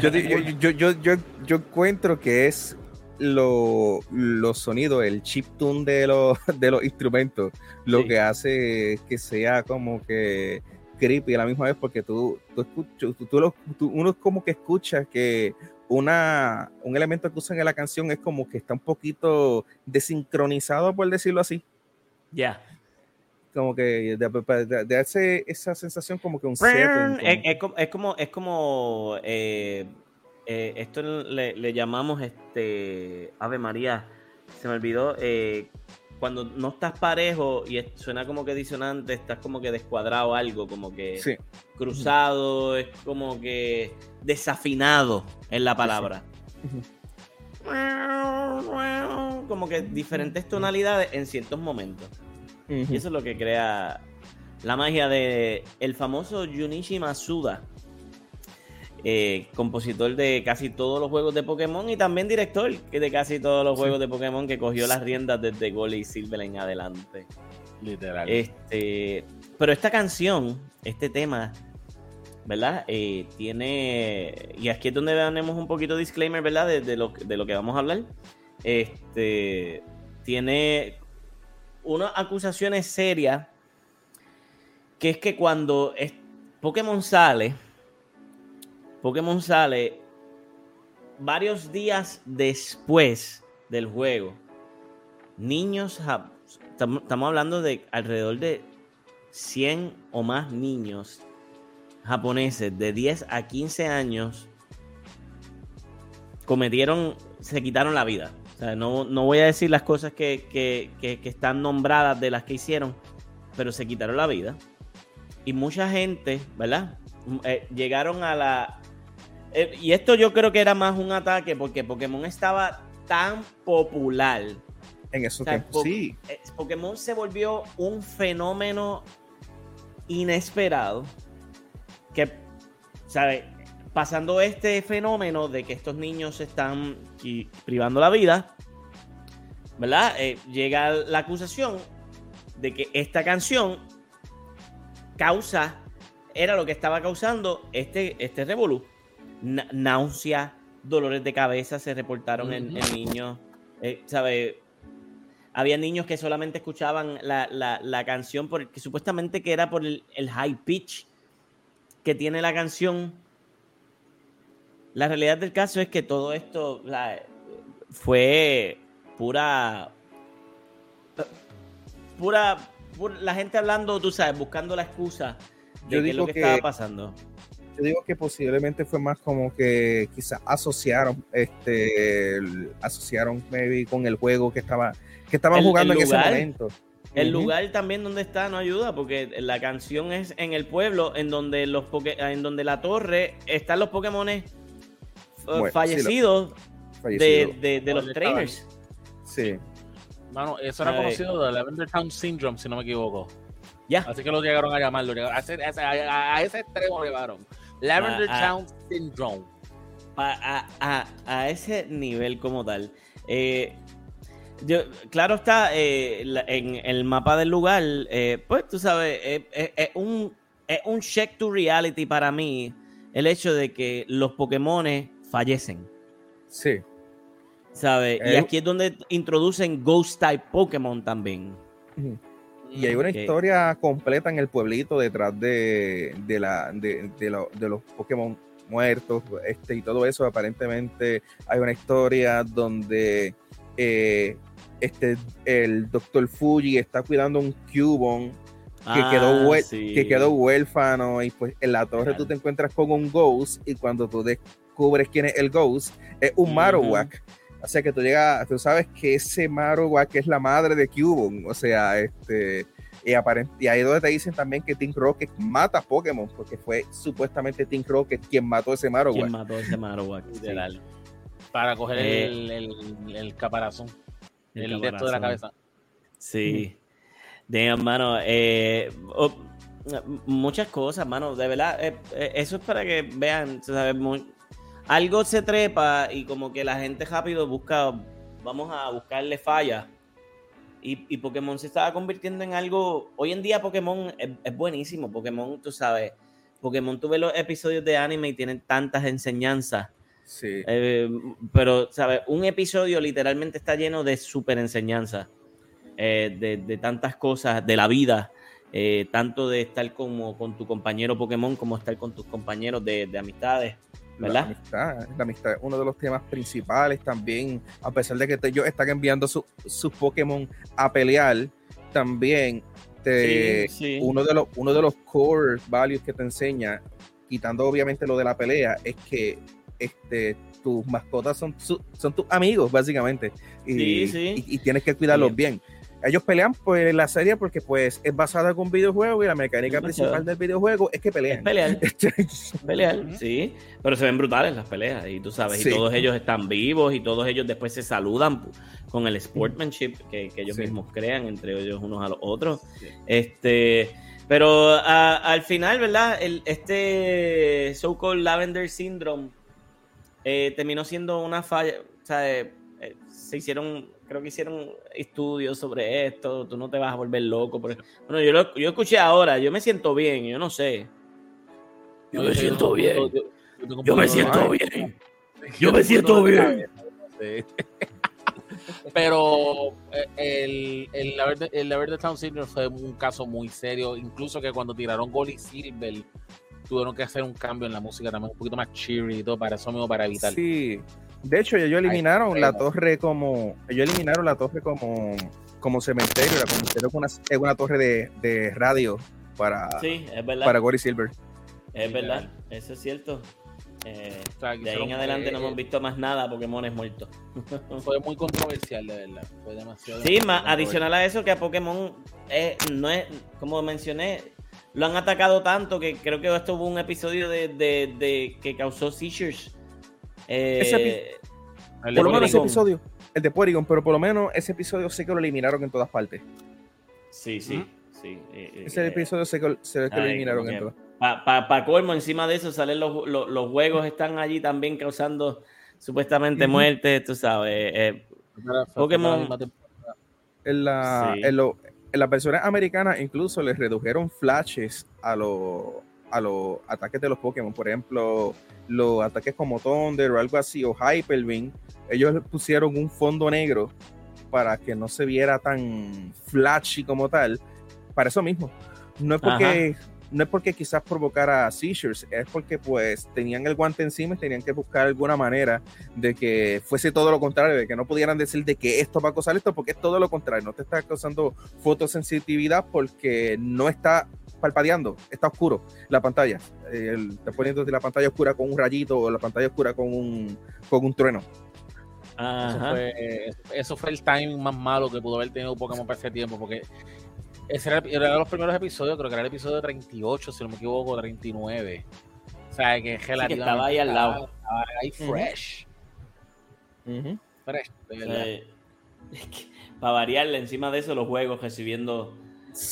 [SPEAKER 2] yo, yo, yo, yo, encuentro que es los sonidos, el chip tune de los, de los instrumentos, lo que hace que sea como que creepy a la misma vez porque tú, tú, tú, tú, uno como que escucha que una, un elemento que usan en la canción es como que está un poquito desincronizado, por decirlo así.
[SPEAKER 1] Ya.
[SPEAKER 2] Como que de, de, esa sensación como que un
[SPEAKER 1] Es, como, es como, eh, eh, esto le, llamamos este Ave María, se me olvidó, eh, cuando no estás parejo y suena como que disonante, estás como que descuadrado algo, como que cruzado, es como que desafinado en la palabra. Como que diferentes tonalidades en ciertos momentos. Y eso es lo que crea la magia de el famoso Junichi Masuda eh, compositor de casi todos los juegos de Pokémon y también director de casi todos los juegos de Pokémon que cogió las riendas desde Gold y Silver en adelante.
[SPEAKER 3] Literal.
[SPEAKER 1] Este, pero esta canción, este tema, ¿verdad? Eh, tiene. Y aquí es donde tenemos un poquito de disclaimer, ¿verdad? De, lo, de lo que vamos a hablar. Este. Tiene unas acusaciones serias. Que es que cuando Pokémon sale Pokémon sale varios días después del juego. Niños, estamos hablando de alrededor de 100 o más niños japoneses de 10 a 15 años cometieron, se quitaron la vida. O sea, no, voy a decir las cosas que, que, están nombradas de las que hicieron, pero se quitaron la vida. Y mucha gente, ¿verdad? Eh, llegaron a la, eh, y esto yo creo que era más un ataque porque Pokémon estaba tan popular.
[SPEAKER 2] En esos tiempos, sí.
[SPEAKER 1] Eh, Pokémon se volvió un fenómeno inesperado. Que, ¿sabes? Pasando este fenómeno de que estos niños se están privando la vida, ¿verdad? Eh, llega la acusación de que esta canción causa, era lo que estaba causando este, este revolú náusea, dolores de cabeza se reportaron en, niños. Eh, ¿Sabe? Había niños que solamente escuchaban la, canción porque supuestamente que era por el, high pitch que tiene la canción. La realidad del caso es que todo esto fue pura, pura, la gente hablando, tú sabes, buscando la excusa de Yo lo que, estaba pasando
[SPEAKER 2] yo digo que posiblemente fue más como que quizás asociaron, este, asociaron maybe con el juego que estaba, que estaban jugando en ese momento.
[SPEAKER 1] El lugar también donde está no ayuda, porque la canción es en el pueblo, en donde los en donde la torre están los Pokémon eh, fallecidos, de, los trainers.
[SPEAKER 2] Sí.
[SPEAKER 3] Mano, eso era conocido de Lavender Town Syndrome, si no me equivoco. Ya. Así que lo llegaron a llamarlo. A ese, a, a ese extremo lo Lavender Town Syndrome.
[SPEAKER 1] A, ese nivel como tal. Eh, yo, claro está, eh, en el mapa del lugar, eh, pues tú sabes, es un, un check to reality para mí el hecho de que los Pokémon fallecen.
[SPEAKER 2] Sí.
[SPEAKER 1] ¿Sabes? y aquí es donde introducen Ghost Type Pokémon también.
[SPEAKER 2] Y hay una historia completa en el pueblito detrás de, la, de, los Pokémon muertos este, y todo eso. Aparentemente hay una historia donde eh, este, el Dr. Fuji está cuidando un Cubone que, ah, quedó que quedó huérfano y pues en la torre tú te encuentras con un Ghost y cuando tú descubres quién es el Ghost es un Marowak. O sea que tú llegas, tú sabes que ese Marowak es la madre de Cubone. O sea, este. Y, y ahí donde te dicen también que Team Rocket mata a Pokémon, porque fue supuestamente Team Rocket quien mató ese Marowak.
[SPEAKER 1] Quien mató ese Marowak, literal.
[SPEAKER 3] Para coger el, eh, el, el, caparazón. El, de la cabeza.
[SPEAKER 1] Sí. De mano. Eh, oh, muchas cosas, mano. De verdad, eh, eso es para que vean, ¿sabes? Muy, algo se trepa y como que la gente rápido busca, vamos a buscarle falla. Y, Pokémon se estaba convirtiendo en algo. Hoy en día Pokémon es, buenísimo. Pokémon, tú sabes, Pokémon tuve los episodios de anime y tienen tantas enseñanzas. Sí. Eh, pero, ¿sabes? Un episodio literalmente está lleno de super enseñanza, eh, de, tantas cosas de la vida, eh, tanto de estar como con tu compañero Pokémon como estar con tus compañeros de, amistades. ¿Verdad?
[SPEAKER 2] La amistad, la amistad es uno de los temas principales también, a pesar de que ellos están enviando sus Pokémon a pelear, también te, Uno, de los, uno de los core values que te enseña, quitando obviamente lo de la pelea, es que este, tus mascotas son, son tus amigos, básicamente. Y, y, tienes que cuidarlos bien. Ellos pelean pues, en la serie porque pues es basada en un videojuego y la mecánica principal del videojuego es que pelean.
[SPEAKER 1] pelear. <laughs> pelear, sí. Pero se ven brutales las peleas y tú sabes, y todos ellos están vivos y todos ellos después se saludan con el sportsmanship que, que ellos mismos crean entre ellos unos a los otros. Este, pero al final, ¿verdad? El, este so-called Lavender Syndrome eh, terminó siendo una falla, o sea, eh, eh, se hicieron, creo que hicieron estudios sobre esto, tú no te vas a volver loco. Bueno, yo, lo, yo escuché ahora, yo me siento bien, yo no sé.
[SPEAKER 3] Yo me siento bien. Yo me siento bien. Yo me siento bien. <laughs> Pero el, el, el, de Town Syndrome fue un caso muy serio, incluso que cuando tiraron Gold Silver tuvieron que hacer un cambio en la música también un poquito más cheery y todo para eso mismo, para evitar.
[SPEAKER 2] Sí, de hecho ellos eliminaron la torre como, ellos eliminaron la torre como, como cementerio, la cementerio es una, torre de, radio para,
[SPEAKER 1] sí, es verdad.
[SPEAKER 2] para Gory Silver.
[SPEAKER 1] Es verdad, eso es cierto. Eh, de ahí en adelante no hemos visto más nada, Pokémon es muerto. <laughs>
[SPEAKER 3] Fue muy controversial, de verdad. Fue demasiado.
[SPEAKER 1] Sí, más adicional a eso, que a Pokémon no es, como mencioné, lo han atacado tanto que creo que esto hubo un episodio de, que causó seizures.
[SPEAKER 2] Eh, por lo menos ese episodio, el de Porygon, pero por lo menos ese episodio sé que lo eliminaron en todas partes.
[SPEAKER 1] Sí, sí, sí.
[SPEAKER 2] Eh, eh, ese episodio sé que, se ve que lo eliminaron en todas.
[SPEAKER 1] Para pa, colmo, encima de eso salen los, los, juegos, están allí también causando supuestamente muerte, tú sabes. Pokémon.
[SPEAKER 2] En la, en, lo, en las versiones americanas incluso les redujeron flashes a los a los ataques de los Pokémon. Por ejemplo, los ataques como Thunder o algo así, o Hyper Beam, ellos pusieron un fondo negro para que no se viera tan flashy como tal. Para eso mismo. No es porque no es porque quizás provocara seizures, es porque pues tenían el guante encima y tenían que buscar alguna manera de que fuese todo lo contrario, de que no pudieran decir de que esto va a causar esto, porque es todo lo contrario, no te está causando fotosensitividad porque no está palpadeando, está oscuro la pantalla, está poniendo la pantalla oscura con un rayito o la pantalla oscura con un, con un trueno.
[SPEAKER 3] Eso fue, eso fue, el timing más malo que pudo haber tenido Pokémon para ese tiempo, porque ese era, de los primeros episodios, creo que era el episodio 38, si no me equivoco, 39. O sea, que
[SPEAKER 1] relativamente estaba ahí al lado.
[SPEAKER 3] Estaba ahí fresh.
[SPEAKER 1] Fresh, <laughs> para variarle, encima de eso, los juegos recibiendo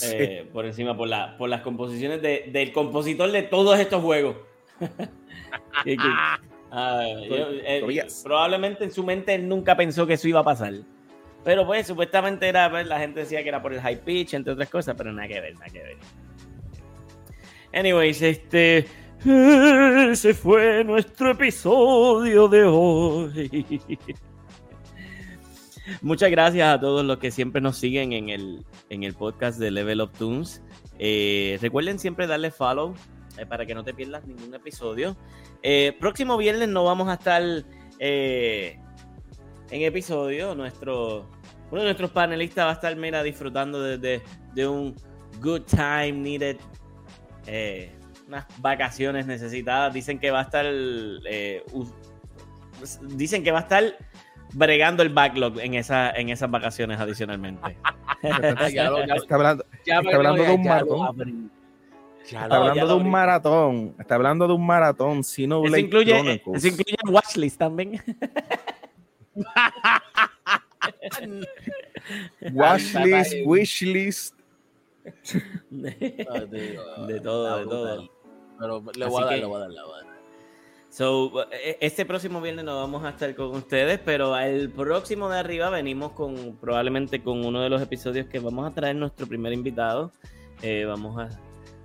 [SPEAKER 1] eh, por encima, por, la, por las composiciones del compositor de todos estos juegos. <laughs> <laughs> probablemente en su mente él nunca pensó que eso iba a pasar. Pero pues supuestamente era, pues, la gente decía que era por el high pitch, entre otras cosas, pero nada que ver, nada que ver. Anyways, este... Ese fue nuestro episodio de hoy. <laughs> Muchas gracias a todos los que siempre nos siguen en el, en el podcast de Level of Tunes. Eh, recuerden siempre darle follow eh, para que no te pierdas ningún episodio. Eh, próximo viernes no vamos a estar en episodio, nuestro, uno de nuestros panelistas va a estar, mira, disfrutando de, de, un good time needed, eh, unas vacaciones necesitadas. Dicen que va a estar, eh, dicin que va a estar bregando el backlog en, esa, en esas vacaciones adicionalmente.
[SPEAKER 2] está hablando, está hablando de un maratón. está hablando de un maratón. Está hablando de un maratón. Si no
[SPEAKER 1] eso incluye, eso incluye watchlist también. <laughs>
[SPEAKER 2] Watchlist, <laughs> wishlist.
[SPEAKER 1] De, todo, de todo.
[SPEAKER 3] Pero le voy, a dar, le voy a dar,
[SPEAKER 1] So, e, este próximo viernes no vamos a estar con ustedes, pero el próximo de arriba venimos con probablemente con uno de los episodios que vamos a traer nuestro primer invitado. Eh, vamos a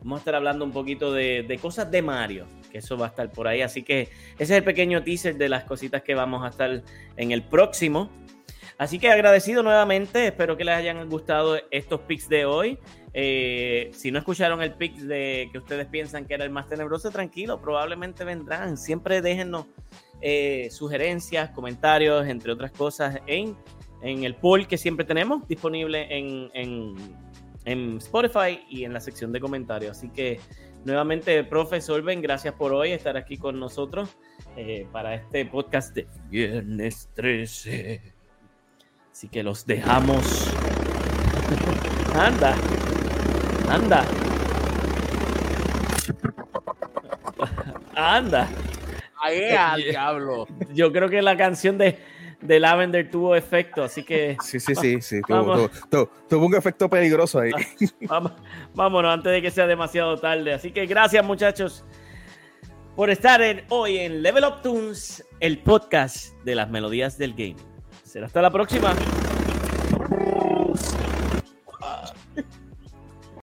[SPEAKER 1] Vamos a estar hablando un poquito de, cosas de Mario, eso va a estar por ahí. Así que ese es el pequeño teaser de las cositas que vamos a estar en el próximo. Así que agradecido nuevamente, espero que les hayan gustado estos pics de hoy. Eh, si no escucharon el pic de que ustedes piensan que era el más tenebroso, tranquilo, probablemente vendrán. Siempre déjennos eh, sugerencias, comentarios, entre otras cosas, en, en el poll que siempre tenemos disponible en, en Spotify y en la sección de comentarios. Así que nuevamente, profe Solven, gracias por hoy estar aquí con nosotros eh, para este podcast de Viernes 13. Así que los dejamos. <laughs> anda, anda. <laughs> anda.
[SPEAKER 3] Ahí, diablo.
[SPEAKER 1] Yo creo que la canción de de Lavender tuvo efecto, así que.
[SPEAKER 2] Sí, sí, sí, sí. Tuvo, tuvo, un efecto peligroso ahí.
[SPEAKER 1] Vamos, vámonos antes de que sea demasiado tarde. Así que gracias, muchachos, por estar hoy en Level Up Tunes, el podcast de las melodías del game. Será hasta la próxima.